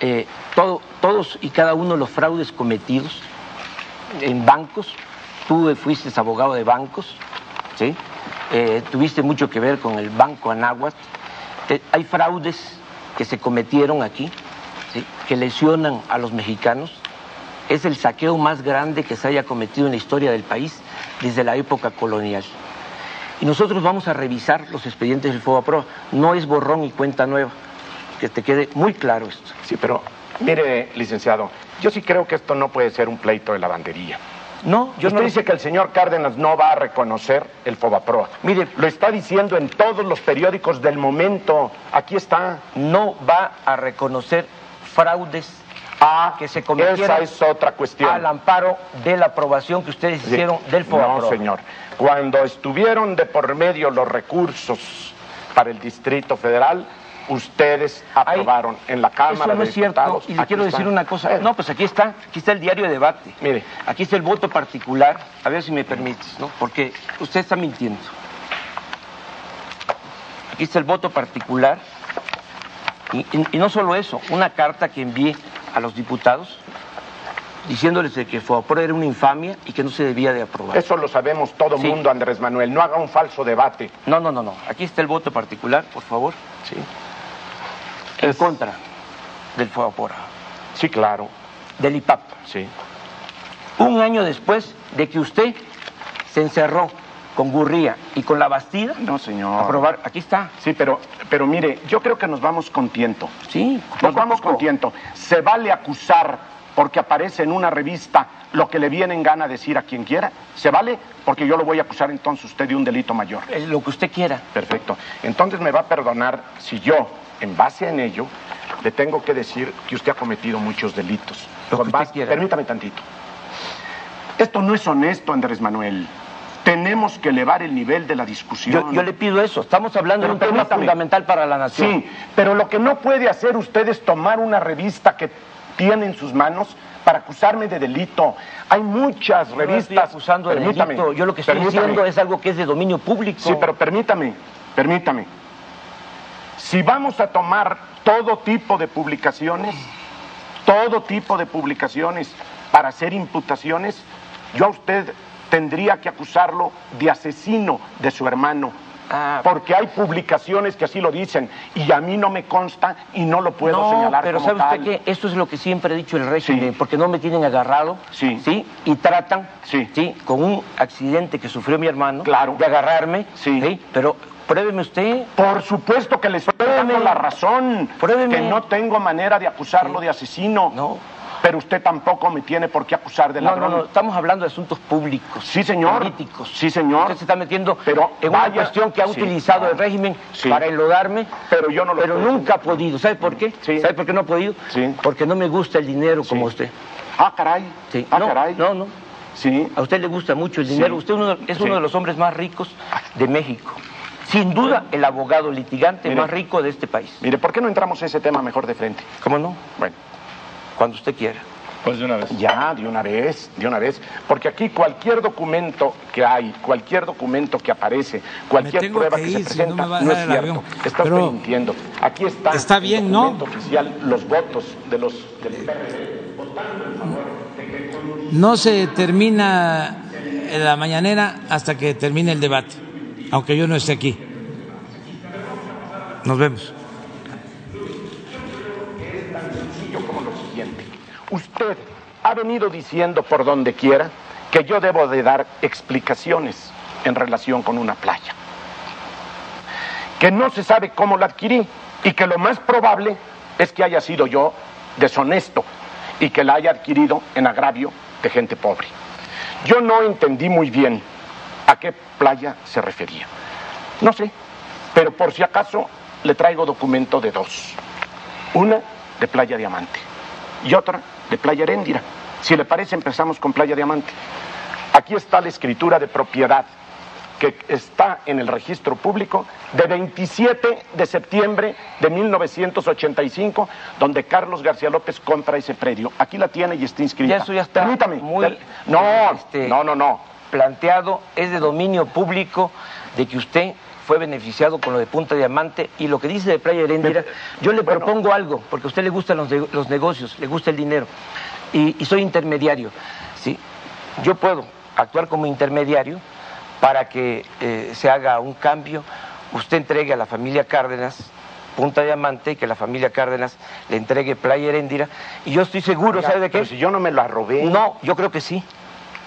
eh, todo- todos y cada uno de los fraudes cometidos en bancos. Tú fuiste abogado de bancos, ¿sí? Eh, tuviste mucho que ver con el Banco Anáhuac. Eh, hay fraudes que se cometieron aquí, que lesionan a los mexicanos. Es el saqueo más grande que se haya cometido en la historia del país desde la época colonial. Y nosotros vamos a revisar los expedientes del FOBAPRO. No es borrón y cuenta nueva. Que te quede muy claro esto. Sí, pero mire, licenciado, yo sí creo que esto no puede ser un pleito de lavandería. No, yo Usted no. dice que el señor Cárdenas no va a reconocer el Fobaproa. Mire- lo está diciendo en todos los periódicos del momento. Aquí está. no va a reconocer fraudes Ah, que se esa es otra cuestión. al amparo de la aprobación que ustedes Sí. hicieron del FOBAPRO. No, señor. Cuando estuvieron de por medio los recursos para el Distrito Federal, ustedes aprobaron en la Cámara Eso no de es cierto. Y le quiero decir una cosa. No, pues aquí está. Aquí está el diario de debate. Mire. Aquí está el voto particular. A ver si me permites, ¿no? Porque usted está mintiendo. Aquí está el voto particular. Y, y- y no solo eso, una carta que envié a los diputados diciéndoles de que FOAPRO era una infamia y que no se debía de aprobar. Eso lo sabemos todo el Sí. mundo, Andrés Manuel. No haga un falso debate. No, no, no, no. Aquí está el voto particular, por favor. Sí. En contra del FOAPRO. Sí, claro. Del IPAP. Sí. Un año después de que usted se encerró con Gurría y con la Bastida. No, señor. A probar, aquí está. Sí, pero, pero mire, yo creo que nos vamos con tiento. Sí, Nos vamos con tiento. Se vale acusar porque aparece en una revista lo que le viene en gana decir a quien quiera. ¿Se vale? Porque yo lo voy a acusar entonces usted de un delito mayor. Eh, Lo que usted quiera. Perfecto. Entonces me va a perdonar si yo, en base en ello, le tengo que decir que usted ha cometido muchos delitos. Lo que usted base- quiera. Permítame tantito. Esto no es honesto, Andrés Manuel. Tenemos que elevar el nivel de la discusión. Yo, yo le pido eso. Estamos hablando Pero de un tema permítame. fundamental para la nación. Sí, pero lo que no puede hacer usted es tomar una revista que tiene en sus manos para acusarme de delito. Hay muchas Yo no revistas. estoy acusando de Permítame, delito. Yo lo que estoy permítame. diciendo es algo que es de dominio público. Sí, pero permítame, permítame. Si vamos a tomar todo tipo de publicaciones, todo tipo de publicaciones para hacer imputaciones, yo a usted tendría que acusarlo de asesino de su hermano. Ah, porque hay publicaciones que así lo dicen y a mí no me consta y no lo puedo no, señalar pero como ¿sabe tal. usted qué? Esto es lo que siempre ha dicho el régimen, Sí. porque no me tienen agarrado, Sí. Y tratan, Sí. Con un accidente que sufrió mi hermano, Claro. de agarrarme, Sí. Pero pruébeme usted, Por supuesto que le estoy dando la razón, Pruébeme. que no tengo manera de acusarlo de asesino. No. Pero usted tampoco me tiene por qué acusar de no, ladrón. no, no, estamos hablando de asuntos públicos. Sí, señor. Políticos. Sí, señor. Usted se está metiendo Pero en una cuestión que ha Sí. utilizado el régimen Sí. para enlodarme, Pero yo no lo pero nunca ha podido. ¿Sabe por qué? Sí. ¿Sabe por qué no ha podido? Sí. Porque no me gusta el dinero como usted. Ah, caray. Sí. Ah, no, caray. no, no. Sí. A usted le gusta mucho el dinero. Usted uno- es uno de los hombres más ricos de México. Sin duda, el abogado litigante Mire. más rico de este país. Mire, ¿por qué no entramos a ese tema mejor de frente? ¿Cómo no? Bueno, Cuando usted quiera. Pues de una vez. ya, de una vez, de una vez. Porque aquí cualquier documento que hay, cualquier documento que aparece, cualquier prueba que que, ir, se si no presenta, no, dejar es cierto. Está usted mintiendo. Aquí está, Está el bien, ¿no? oficial, los votos de los del PRD. No se termina la mañanera hasta que termine el debate, aunque yo no esté aquí. Nos vemos. Usted ha venido diciendo por donde quiera que yo debo de dar explicaciones en relación con una playa. Que no se sabe cómo la adquirí y que lo más probable es que haya sido yo deshonesto y que la haya adquirido en agravio de gente pobre. Yo no entendí muy bien a qué playa se refería. No sé, pero por si acaso le traigo documento de dos. Una de Playa Diamante y otra de Playa Heréndira. Si le parece, empezamos con Playa Diamante. Aquí está la escritura de propiedad que está en el registro público de 27 de septiembre de 1985, donde Carlos García López compra ese predio. Aquí la tiene y está inscrita. Ya eso ya está Permítame. muy, No, este, no, no, no. planteado, es de dominio público de que usted fue beneficiado con lo de Punta Diamante y lo que dice de Playa Heréndira, yo le Bueno. propongo algo, porque a usted le gustan los, de- los negocios, le gusta el dinero y, y soy intermediario. ¿sí? Yo puedo actuar como intermediario para que eh, se haga un cambio, usted entregue a la familia Cárdenas Punta Diamante y que la familia Cárdenas le entregue Playa Heréndira y yo estoy seguro, Oiga, ¿sabe de qué? Pero si yo no me la robé. No, yo creo que sí.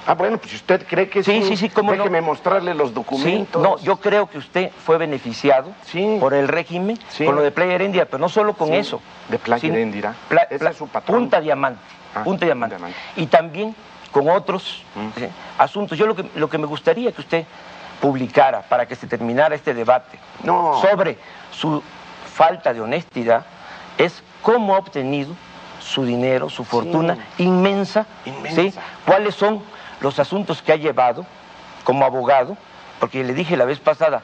Ah, bueno, pues si usted cree que Sí, sí, sí, sí, cómo no. déjeme mostrarle los Sí, documentos. no, yo creo que usted fue beneficiado Sí. por el régimen Sí. con lo de Playa Heréndira, pero no solo con Sí, eso. de Playa Heréndira. Pla- Ese Pla- es su patrón. Punta Diamante, Ah, Punta Diamante. Diamante. Y también con otros Mm. eh, asuntos. Yo lo que, lo que me gustaría que usted publicara para que se terminara este debate No. sobre su falta de honestidad es cómo ha obtenido su dinero, su fortuna inmensa, Inmensa. ¿sí? cuáles son los asuntos que ha llevado como abogado, porque le dije la vez pasada,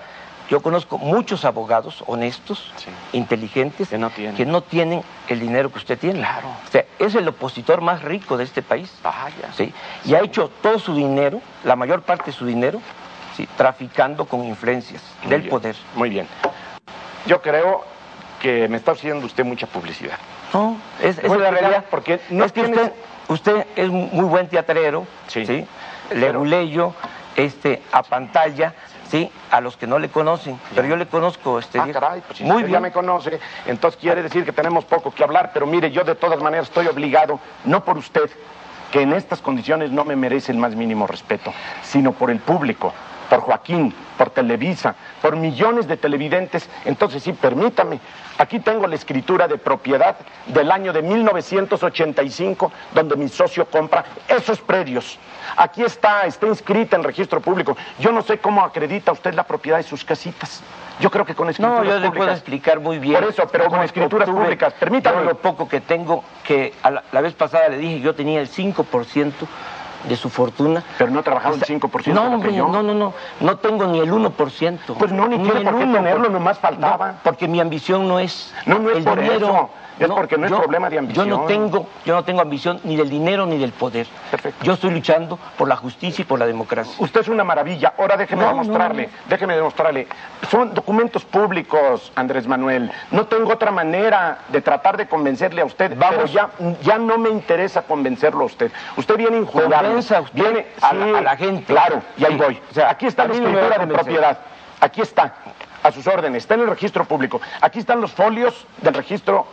yo conozco muchos abogados honestos, Sí. inteligentes, Que no tienen. que no tienen el dinero que usted tiene. Claro. O sea, es el opositor más rico de este país. Vaya. ¿sí? Y ha hecho todo su dinero, la mayor parte de su dinero, ¿sí? traficando con influencias Muy del bien, poder. Muy bien. Yo creo que me está haciendo usted mucha publicidad. No, es, la realidad. porque no es que usted, usted es muy buen teatrero, Sí. ¿sí? Leguleyo, este, a pantalla, Sí, a los que no le conocen, pero yo le conozco este Ah, caray, pues si Muy usted bien. ya me conoce, entonces quiere decir que tenemos poco que hablar, pero mire, yo de todas maneras estoy obligado, no por usted, que en estas condiciones no me merece el más mínimo respeto, sino por el público, por Joaquín, por Televisa, por millones de televidentes. Entonces sí, permítame, aquí tengo la escritura de propiedad del año de 1985, donde mi socio compra esos predios. Aquí está, está inscrita en registro público. Yo no sé cómo acredita usted la propiedad de sus casitas. Yo creo que con escrituras No, yo le públicas. puedo explicar muy bien. Por eso, pero con escrituras obtuve públicas. Permítame. yo lo poco que tengo, que a la, la vez pasada le dije, yo tenía el 5% de su fortuna. Pero no ha trabajado el 5% de No, hombre, no, no, no. No tengo ni el 1%. Pues no, ni tiene el por qué 1%. tenerlo, nomás faltaba. No, porque mi ambición no es No, no es el por dinero. eso. Es porque no es yo- problema de ambición. Yo no tengo, yo no tengo ambición ni del dinero ni del poder. Perfecto. Yo estoy luchando por la justicia y por la democracia. Usted es una maravilla. Ahora déjeme No, demostrarle, déjeme demostrarle. Son documentos públicos, Andrés Manuel. No tengo otra manera de tratar de convencerle a usted. Vamos, ya, ya no me interesa convencerlo a usted. Usted viene usted viene a la- a la gente. Claro, y ahí Sí. voy. O sea, aquí está la no escritura de propiedad. Aquí está, a sus órdenes. Está en el registro público. Aquí están los folios del registro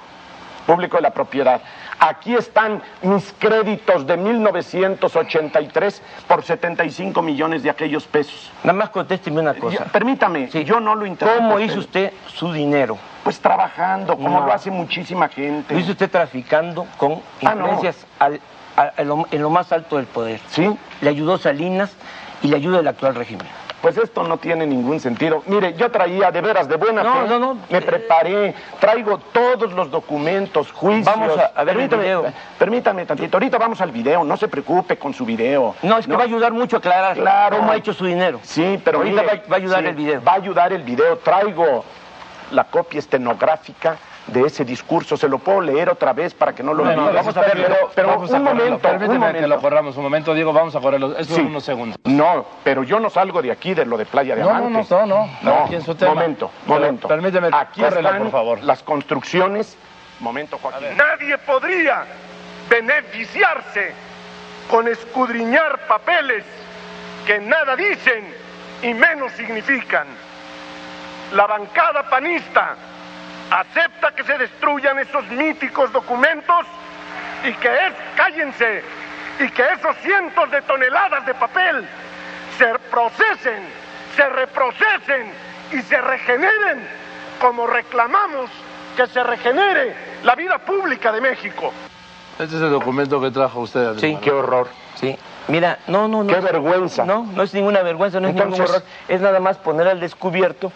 público de la propiedad. Aquí están mis créditos de 1983 por 75 millones de aquellos pesos. Nada más contésteme una cosa. Ya, permítame, Sí. yo no lo interpreto. ¿Cómo hizo usted su dinero? Pues trabajando, como No. lo hace muchísima gente. Lo hizo usted traficando con Ah, no. influencias al- a- lo, en lo más alto del poder. Sí, Le ayudó Salinas y le ayuda el actual régimen. pues esto no tiene ningún sentido. Mire, yo traía de veras de buena No, fe. no, no. Me preparé, traigo todos los documentos, juicios. Vamos a- a ver el permítame, video. Permítame tantito. Ahorita vamos al video, no se preocupe con su video. No, es que va a ayudar mucho a aclarar Claro. cómo ha hecho su dinero. Sí, pero Ahorita mire, va, va a ayudar sí, el video. Va a ayudar el video. Traigo la copia estenográfica de ese discurso. Se lo puedo leer otra vez para que no lo Bueno, vamos a verlo. Pero, pero vamos a un correrlo. momento, un Permíteme que momento. lo corramos un momento, Diego, vamos a correrlo. Eso Sí. unos segundos. No, pero yo no salgo de aquí, de lo de Playa de No, no, Amantes. no, no, no. Aquí en su tema. momento, Pero momento. permíteme, aquí córrelo, están por favor. las construcciones. Momento, Joaquín. Nadie podría beneficiarse con escudriñar papeles que nada dicen y menos significan. La bancada panista acepta que se destruyan esos míticos documentos y que es, cállense, y que esos cientos de toneladas de papel se procesen, se reprocesen y se regeneren como reclamamos que se regenere la vida pública de México. Este es el documento que trajo usted. Sí. Qué horror. Sí. Mira, no, no, no. Qué vergüenza. No, no es ninguna vergüenza, no es ningún Entonces- horror. Es nada más poner al descubierto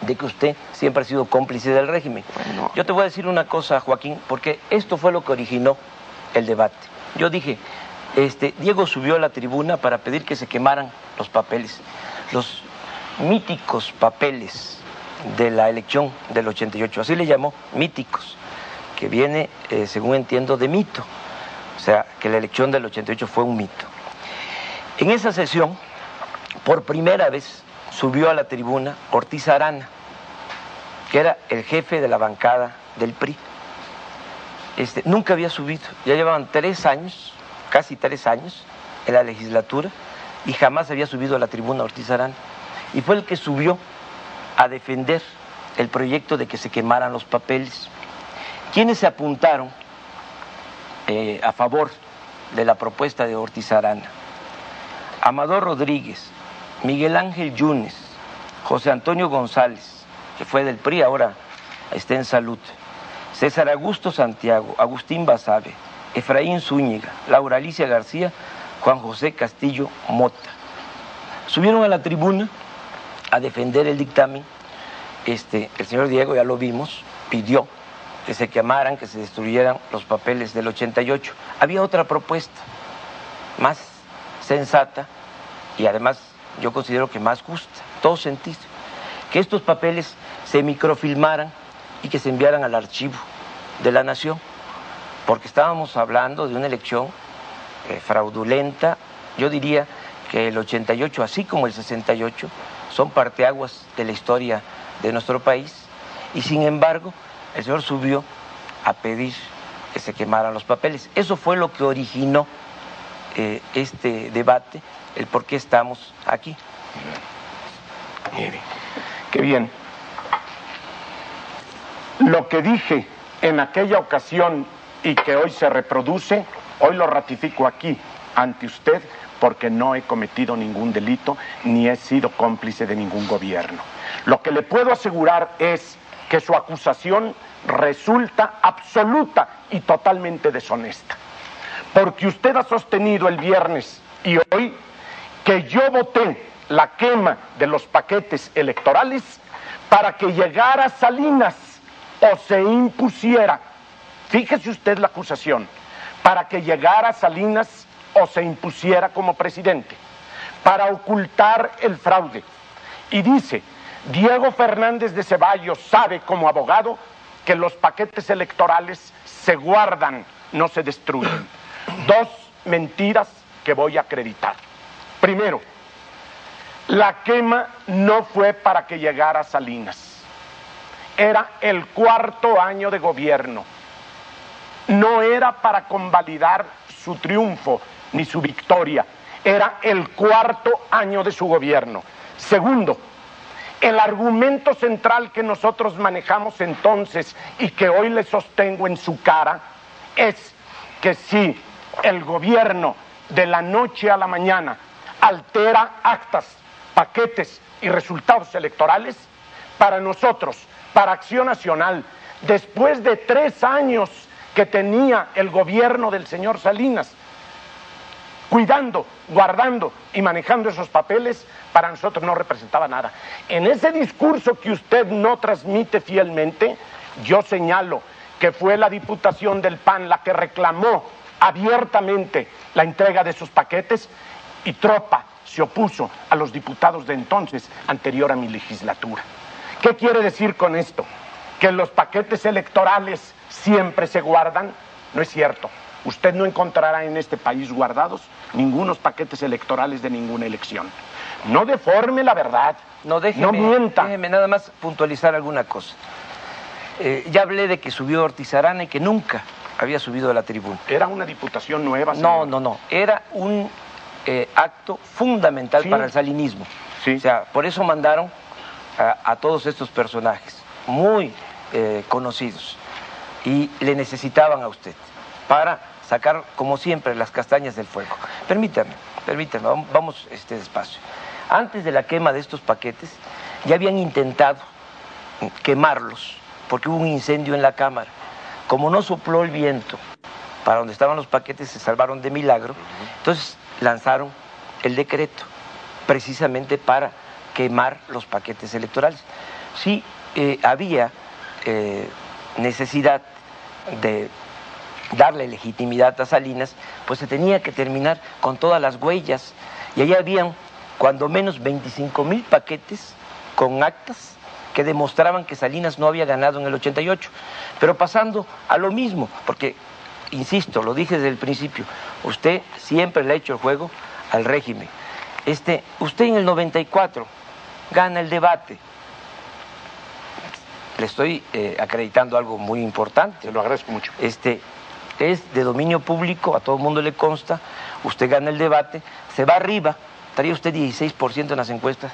de que usted siempre ha sido cómplice del régimen. Yo te voy a decir una cosa, Joaquín, porque esto fue lo que originó el debate. Yo dije, este, Diego subió a la tribuna para pedir que se quemaran los papeles, los míticos papeles de la elección del 88, así le llamó, míticos, que viene, eh, según entiendo, de mito. O sea, que la elección del 88 fue un mito. En esa sesión, por primera vez, subió a la tribuna Ortiz Arana, que era el jefe de la bancada del PRI. Este, nunca había subido, ya llevaban tres años, casi tres años, en la legislatura, y jamás había subido a la tribuna Ortiz Arana. Y fue el que subió a defender el proyecto de que se quemaran los papeles. ¿Quiénes se apuntaron eh, a favor de la propuesta de Ortiz Arana? Amador Rodríguez, Miguel Ángel Yunes, José Antonio González, que fue del PRI, ahora está en salud, César Augusto Santiago, Agustín Basabe, Efraín Zúñiga, Laura Alicia García, Juan José Castillo Mota. Subieron a la tribuna a defender el dictamen. Este, el señor Diego, ya lo vimos, pidió que se quemaran, que se destruyeran los papeles del 88. Había otra propuesta, más sensata y además yo considero que más justa, todo sentido, que estos papeles se microfilmaran y que se enviaran al archivo de la nación, porque estábamos hablando de una elección eh, fraudulenta, yo diría que el 88, así como el 68, son parteaguas de la historia de nuestro país, y sin embargo, el señor subió a pedir que se quemaran los papeles. Eso fue lo que originó eh, este debate, el por qué estamos aquí. Mire, qué bien. Lo que dije en aquella ocasión y que hoy se reproduce, hoy lo ratifico aquí ante usted porque no he cometido ningún delito ni he sido cómplice de ningún gobierno. Lo que le puedo asegurar es que su acusación resulta absoluta y totalmente deshonesta. Porque usted ha sostenido el viernes y hoy que yo voté la quema de los paquetes electorales para que llegara Salinas o se impusiera, fíjese usted la acusación, para que llegara Salinas o se impusiera como presidente, para ocultar el fraude. Y dice, Diego Fernández de Ceballos sabe como abogado que los paquetes electorales se guardan, no se destruyen. Dos mentiras que voy a acreditar. Primero, la quema no fue para que llegara Salinas. Era el cuarto año de gobierno. No era para convalidar su triunfo ni su victoria. Era el cuarto año de su gobierno. Segundo, el argumento central que nosotros manejamos entonces y que hoy le sostengo en su cara es que si el gobierno de la noche a la mañana altera actas paquetes y resultados electorales, para nosotros, para Acción Nacional, después de tres años que tenía el gobierno del señor Salinas, cuidando, guardando y manejando esos papeles, para nosotros no representaba nada. En ese discurso que usted no transmite fielmente, yo señalo que fue la Diputación del PAN la que reclamó abiertamente la entrega de esos paquetes y Tropa se opuso a los diputados de entonces, anterior a mi legislatura. ¿Qué quiere decir con esto? ¿Que los paquetes electorales siempre se guardan? No es cierto. Usted no encontrará en este país guardados ningunos paquetes electorales de ninguna elección. No deforme la verdad. No, déjeme, no mienta. Déjeme nada más puntualizar alguna cosa. Eh, ya hablé de que subió Ortiz Arana y que nunca había subido a la tribuna. ¿Era una diputación nueva? No, no, no. Era un eh, acto fundamental para el salinismo. O sea, por eso mandaron a, todos estos personajes, muy eh, conocidos, y le necesitaban a usted para sacar, como siempre, las castañas del fuego. Permítame, permítame, vamos este, despacio. Antes de la quema de estos paquetes, ya habían intentado quemarlos, porque hubo un incendio en la Cámara. Como no sopló el viento para donde estaban los paquetes, se salvaron de milagro. Entonces lanzaron el decreto precisamente para quemar los paquetes electorales. Si eh, había eh, necesidad de darle legitimidad a Salinas, pues se tenía que terminar con todas las huellas. Y allí habían cuando menos 25 mil paquetes con actas que demostraban que Salinas no había ganado en el 88. Pero pasando a lo mismo, porque insisto, lo dije desde el principio, usted siempre le ha hecho el juego al régimen. Este, usted en el 94 gana el debate. Le estoy eh, acreditando algo muy importante. Se lo agradezco mucho. Este, es de dominio público, a todo el mundo le consta, usted gana el debate, se va arriba, estaría usted 16% en las encuestas,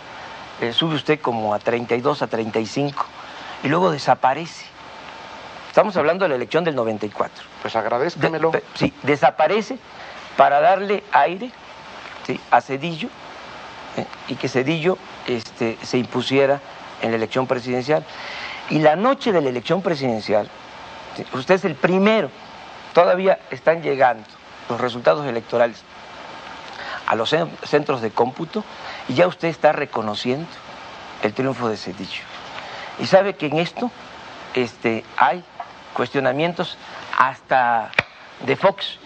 eh, sube usted como a 32, a 35, y luego desaparece. Estamos hablando de la elección del 94. Pues agradezcamelo. sí, desaparece para darle aire a Cedillo eh, y que Cedillo este, se impusiera en la elección presidencial. Y la noche de la elección presidencial, usted es el primero, todavía están llegando los resultados electorales a los centros de cómputo y ya usted está reconociendo el triunfo de Cedillo. Y sabe que en esto este, hay cuestionamientos hasta de Fox.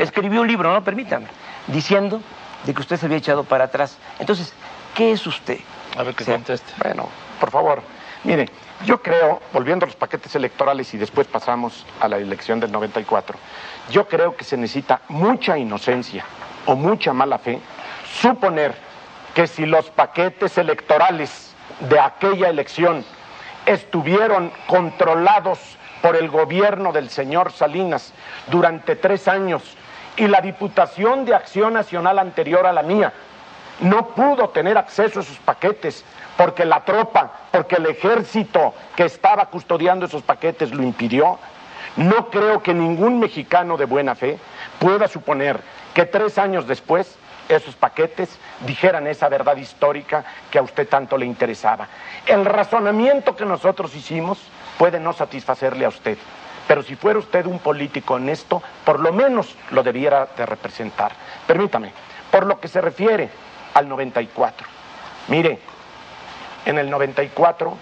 Escribió un libro, no permítame, diciendo de que usted se había echado para atrás. Entonces, ¿qué es usted? A ver qué conteste. Bueno, por favor, mire, yo creo, volviendo a los paquetes electorales y después pasamos a la elección del 94, yo creo que se necesita mucha inocencia o mucha mala fe suponer que si los paquetes electorales de aquella elección estuvieron controlados por el gobierno del señor Salinas durante tres años y la Diputación de Acción Nacional anterior a la mía no pudo tener acceso a esos paquetes porque la tropa, porque el ejército que estaba custodiando esos paquetes lo impidió. No creo que ningún mexicano de buena fe pueda suponer que tres años después esos paquetes dijeran esa verdad histórica que a usted tanto le interesaba. El razonamiento que nosotros hicimos puede no satisfacerle a usted, pero si fuera usted un político honesto, por lo menos lo debiera de representar. Permítame, por lo que se refiere al 94. Mire, en el 94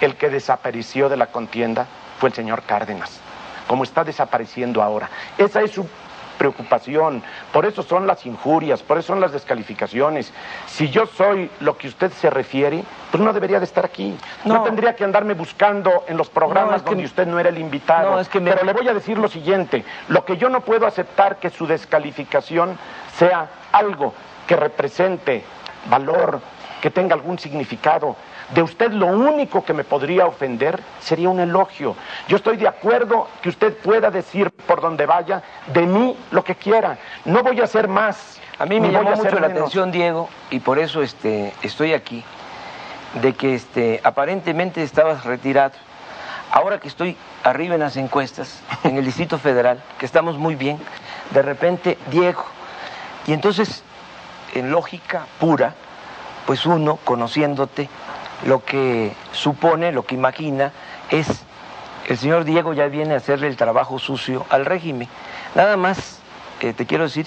el que desapareció de la contienda fue el señor Cárdenas, como está desapareciendo ahora. Esa es su preocupación, por eso son las injurias, por eso son las descalificaciones. Si yo soy lo que usted se refiere, pues no debería de estar aquí. No, tendría que andarme buscando en los programas donde usted no era el invitado. Pero le voy a decir lo siguiente, lo que yo no puedo aceptar que su descalificación sea algo que represente valor, que tenga algún significado. De usted lo único que me podría ofender sería un elogio. Yo estoy de acuerdo que usted pueda decir por donde vaya de mí lo que quiera. No voy a hacer más. A mí me llamó mucho la atención, Diego, y por eso este, estoy aquí, de que este, aparentemente estabas retirado. Ahora que estoy arriba en las encuestas, en el Distrito Federal, que estamos muy bien, de repente, Diego. Y entonces, en lógica pura, pues uno, conociéndote, lo que supone, lo que imagina es, el señor Diego ya viene a hacerle el trabajo sucio al régimen. Nada más eh, te quiero decir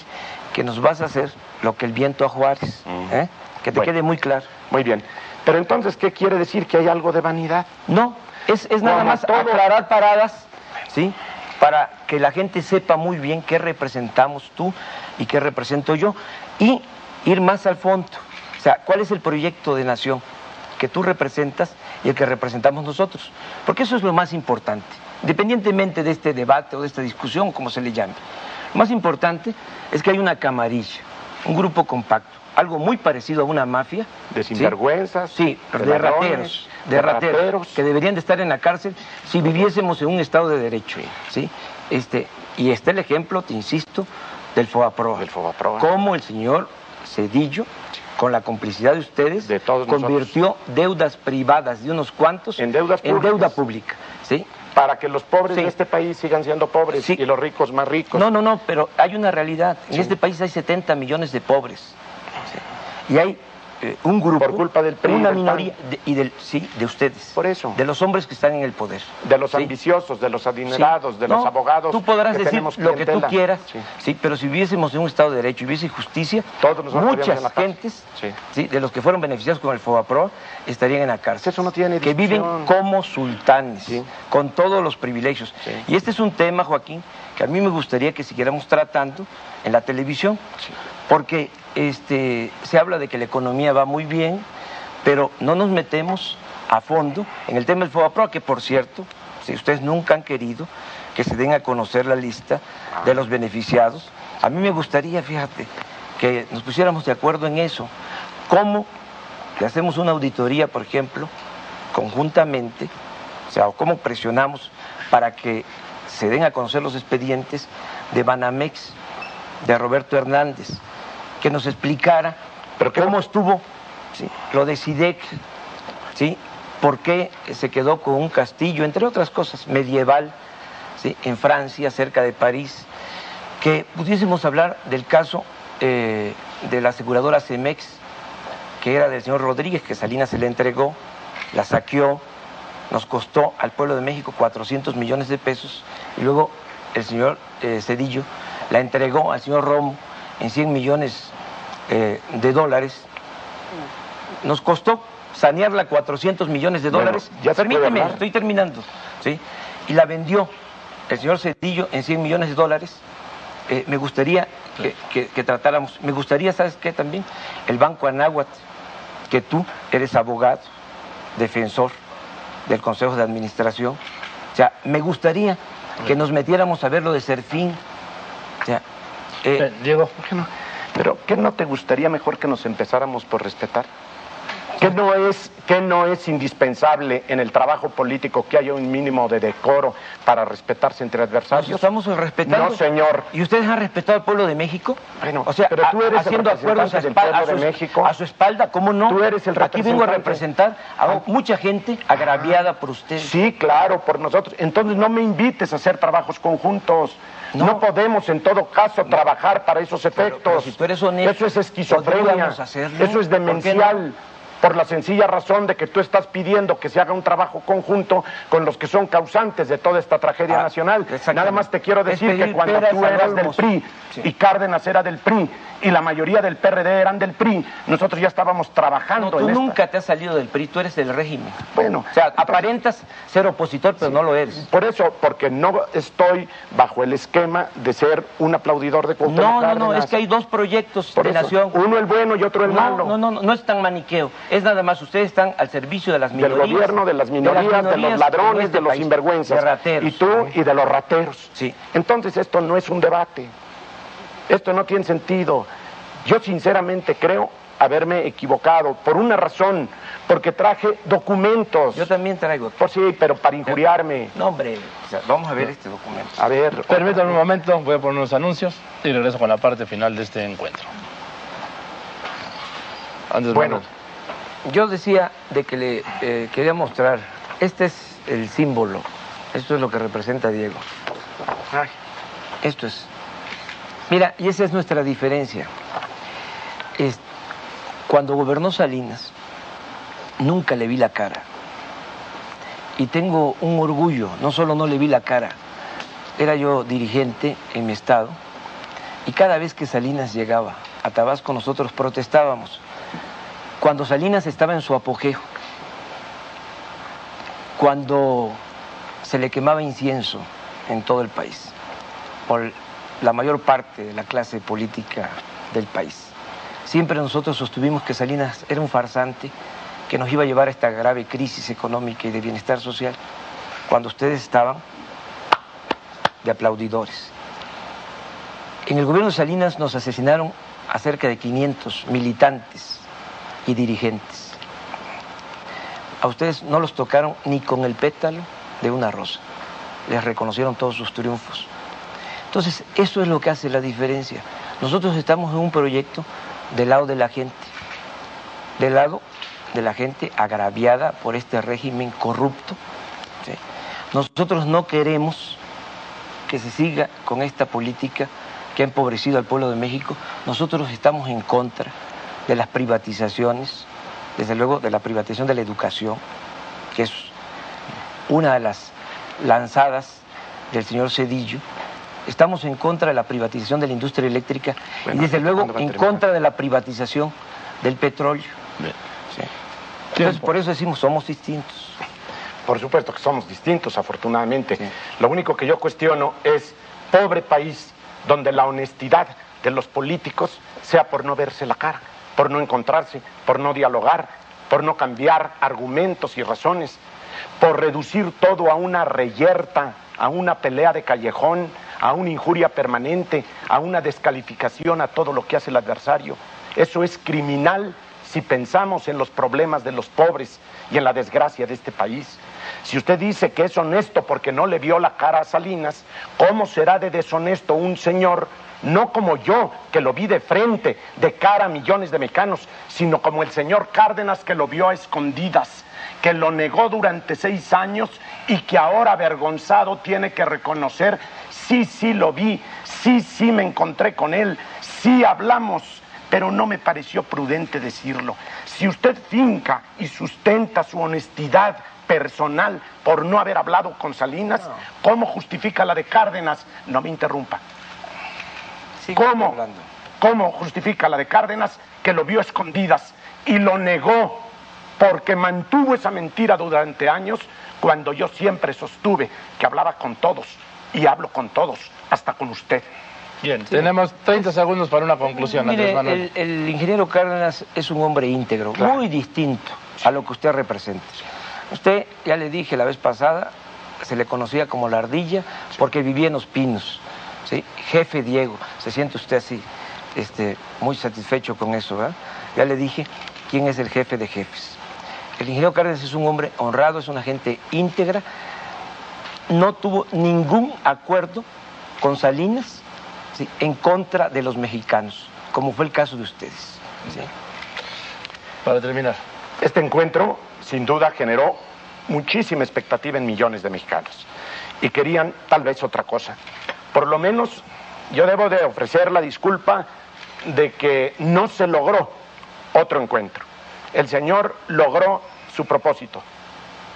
que nos vas a hacer lo que el viento a Juárez, Mm. ¿eh? que te quede muy claro. Muy bien. Pero entonces, ¿qué quiere decir? ¿Que hay algo de vanidad? No, es, es nada más todo. aclarar paradas, ¿sí? Para que la gente sepa muy bien qué representamos tú y qué represento yo y ir más al fondo. O sea, ¿cuál es el proyecto de nación que tú representas y el que representamos nosotros? Porque eso es lo más importante, independientemente de este debate o de esta discusión, como se le llame. Lo más importante es que hay una camarilla, un grupo compacto, algo muy parecido a una mafia. De sinvergüenzas, Sí, de rateros, de, de rateros, rateros. que deberían de estar en la cárcel si viviésemos en un estado de derecho, ¿sí? Este, y está el ejemplo, te insisto, del FOBAPROA. Del FOBAPROA. Cómo el señor Cedillo, con la complicidad de ustedes, convirtió deudas privadas de unos cuantos En deudas en deuda pública, ¿sí? Para que los pobres Sí. de este país sigan siendo pobres y los ricos más ricos. No, no, no, pero hay una realidad. En este país hay 70 millones de pobres. ¿sí? Y hay eh, un grupo, Por culpa del PRI una minoría, de- y del, sí, de ustedes. Por eso. De los hombres que están en el poder. De los ¿sí? ambiciosos, de los adinerados, Sí. de los abogados. Tú podrás que decir lo que tú quieras, Sí. sí. pero si viviésemos en un Estado de Derecho y hubiese justicia, Todos muchas gentes Sí. de los que fueron beneficiados con el FOBAPRO estarían en la cárcel. Eso no tiene Que viven como sultanes, con todos los privilegios. Y este es un tema, Joaquín, que a mí me gustaría que siguiéramos tratando en la televisión, porque este, se habla de que la economía va muy bien, pero no nos metemos a fondo en el tema del FOBAPRO, que por cierto, si ustedes nunca han querido que se den a conocer la lista de los beneficiados, a mí me gustaría, fíjate, que nos pusiéramos de acuerdo en eso. ¿Cómo que hacemos una auditoría, por ejemplo, conjuntamente, o sea, cómo presionamos para que se den a conocer los expedientes de Banamex, de Roberto Hernández, que nos explicara Pero cómo no- estuvo ¿sí? lo de SIDEC, ¿sí? por qué se quedó con un castillo, entre otras cosas, medieval, ¿sí? en Francia, cerca de París, que pudiésemos hablar del caso eh, de la aseguradora Cemex, que era del señor Rodríguez, que Salinas se le entregó, la saqueó, nos costó al pueblo de México 400 millones de pesos, y luego el señor eh, Cedillo la entregó al señor Romo en 100 millones eh, de dólares. Nos costó sanearla 400 millones de Bueno, dólares. ya se puede Permíteme, estoy terminando. ¿sí? Y la vendió el señor Cedillo en 100 millones de dólares. Eh, me gustaría que, que- que tratáramos, me gustaría, ¿sabes qué también? El Banco Anáhuac, que tú eres abogado, defensor del Consejo de Administración. O sea, me gustaría que nos metiéramos a ver lo de Serfín. O sea, eh, Diego, ¿por qué no? Pero ¿qué no te gustaría mejor que nos empezáramos por respetar? ¿Qué no, es, ¿Qué no es indispensable en el trabajo político que haya un mínimo de decoro para respetarse entre adversarios? Estamos respetando. No, señor. ¿Y ustedes han respetado al pueblo de México? Bueno, o sea, pero tú eres haciendo el acuerdos a, espalda, su, de México. a su espalda, ¿cómo no? Tú eres el Aquí vengo a representar a mucha gente agraviada por ustedes. Sí, claro, por nosotros. Entonces no me invites a hacer trabajos conjuntos. No, No. podemos en todo caso trabajar para esos efectos. pero si tú eres honesto, Eso es esquizofrenia. Eso es ¿Por qué demencial. Por la sencilla razón de que tú estás pidiendo que se haga un trabajo conjunto con los que son causantes de toda esta tragedia Ah, nacional. Nada más te quiero decir que cuando tú eras del. PRI Sí. y Cárdenas era del PRI y la mayoría del PRD eran del PRI, nosotros ya estábamos trabajando No, tú en esta- nunca te has salido del PRI, tú eres del régimen. Bueno, O sea, aparentas ser opositor, pero no lo eres. Por eso, porque no estoy bajo el esquema de ser un aplaudidor de Cuauhtémoc No, no, no, es que hay dos proyectos Por de eso, nación. Uno el bueno y otro el no, malo. No, no, no, no es tan maniqueo. Es nada más, ustedes están al servicio de las del minorías. gobierno, de las minorías, de, los minorías ladrones, en de este los país. sinvergüenzas. De rateros. Y tú y de los rateros. Sí. Entonces esto no es un debate. Esto no tiene sentido. Yo sinceramente creo haberme equivocado por una razón, porque traje documentos. Yo también traigo. Por sí, pero para injuriarme. No, hombre, o sea, vamos a ver este documento. A ver. Permítanme un momento, voy a poner unos anuncios y regreso con la parte final de este encuentro. Antes Bueno. Yo decía de que le eh, quería mostrar, este es el símbolo, esto es lo que representa Diego. Esto es. Mira, y esa es nuestra diferencia. Es, cuando gobernó Salinas, nunca le vi la cara. Y tengo un orgullo, no solo no le vi la cara, era yo dirigente en mi estado, y cada vez que Salinas llegaba a Tabasco nosotros protestábamos. Cuando Salinas estaba en su apogeo, cuando se le quemaba incienso en todo el país, por la mayor parte de la clase política del país. Siempre nosotros sostuvimos que Salinas era un farsante que nos iba a llevar a esta grave crisis económica y de bienestar social, cuando ustedes estaban de aplaudidores. En el gobierno de Salinas nos asesinaron a cerca de 500 militantes y dirigentes. A ustedes no los tocaron ni con el pétalo de una rosa. Les reconocieron todos sus triunfos. Entonces, eso es lo que hace la diferencia. Nosotros estamos en un proyecto del lado de la gente, del lado de la gente agraviada por este régimen corrupto. Nosotros no queremos que se siga con esta política que ha empobrecido al pueblo de México. Nosotros estamos en contra de las privatizaciones, desde luego de la privatización de la educación, que es una de las lanzadas del señor Cedillo. Estamos en contra de la privatización de la industria eléctrica Bueno, y desde luego ¿cuándo va a en contra de la privatización del petróleo. Sí. Entonces, por eso decimos, somos distintos. Por supuesto que somos distintos, afortunadamente. Lo único que yo cuestiono es, pobre país, donde la honestidad de los políticos sea por no verse la cara, por no encontrarse, por no dialogar, por no cambiar argumentos y razones, por reducir todo a una reyerta, a una pelea de callejón, a una injuria permanente, a una descalificación a todo lo que hace el adversario. Eso es criminal si pensamos en los problemas de los pobres y en la desgracia de este país. Si usted dice que es honesto porque no le vio la cara a Salinas, ¿cómo será de deshonesto un señor, no como yo, que lo vi de frente, de cara a millones de mexicanos, sino como el señor Cárdenas que lo vio a escondidas, que lo negó durante seis años y que ahora avergonzado tiene que reconocer, sí, sí lo vi, sí, sí me encontré con él, sí hablamos, pero no me pareció prudente decirlo. Si usted finca y sustenta su honestidad personal por no haber hablado con Salinas, ¿cómo justifica la de Cárdenas? No me interrumpa. ¿Cómo? ¿Cómo justifica la de Cárdenas que lo vio a escondidas y lo negó porque mantuvo esa mentira durante años cuando yo siempre sostuve que hablaba con todos y hablo con todos, hasta con usted? Bien, tenemos 30 segundos para una conclusión, Andrés Mire, Manuel. el, el ingeniero Cárdenas es un hombre íntegro, muy distinto a lo que usted representa. Usted, ya le dije la vez pasada, se le conocía como la ardilla porque vivía en los pinos. ¿sí? Jefe Diego, se siente usted así, este, muy satisfecho con eso, ¿verdad? Ya le dije, quién es el jefe de jefes. El ingeniero Cárdenas es un hombre honrado, es una gente íntegra, no tuvo ningún acuerdo con Salinas ¿sí? en contra de los mexicanos, como fue el caso de ustedes. ¿sí? Para terminar, este encuentro sin duda generó muchísima expectativa en millones de mexicanos y querían tal vez otra cosa. Por lo menos yo debo de ofrecer la disculpa de que no se logró otro encuentro. El señor logró su propósito,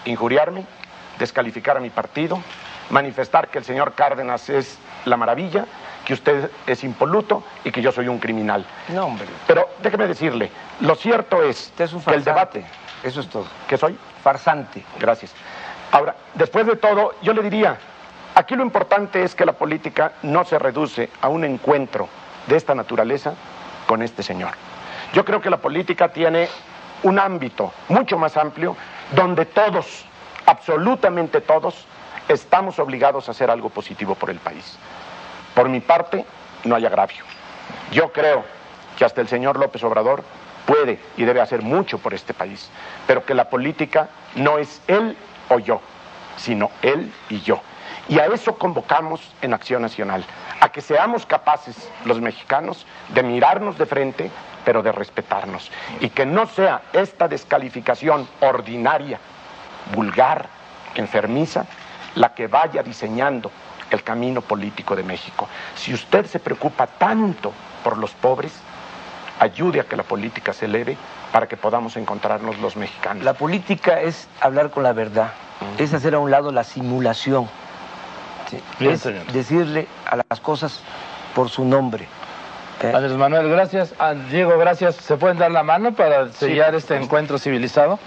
injuriarme, descalificar a mi partido, manifestar que el señor Cárdenas es la maravilla, que usted es impoluto y que yo soy un criminal. No, hombre. Pero déjeme decirle, lo cierto es, Usted es un que el debate, Eso es todo. que soy, Farsante. Gracias. Ahora, después de todo, yo le diría, aquí lo importante es que la política no se reduce a un encuentro de esta naturaleza con este señor. Yo creo que la política tiene un ámbito mucho más amplio donde todos, absolutamente todos, estamos obligados a hacer algo positivo por el país. Por mi parte, no hay agravio. Yo creo que hasta el señor López Obrador puede y debe hacer mucho por este país, pero que la política no es él o yo, sino él y yo. Y a eso convocamos en Acción Nacional, a que seamos capaces los mexicanos de mirarnos de frente, pero de respetarnos. Y que no sea esta descalificación ordinaria, vulgar, enfermiza, la que vaya diseñando el camino político de México. Si usted se preocupa tanto por los pobres, ayude a que la política se eleve para que podamos encontrarnos los mexicanos. La política es hablar con la verdad, es hacer a un lado la simulación, ¿sí? Bien, es señor. decirle a las cosas por su nombre. ¿eh? Andrés Manuel, gracias. Ah, Diego, gracias. ¿Se pueden dar la mano para sellar este encuentro civilizado?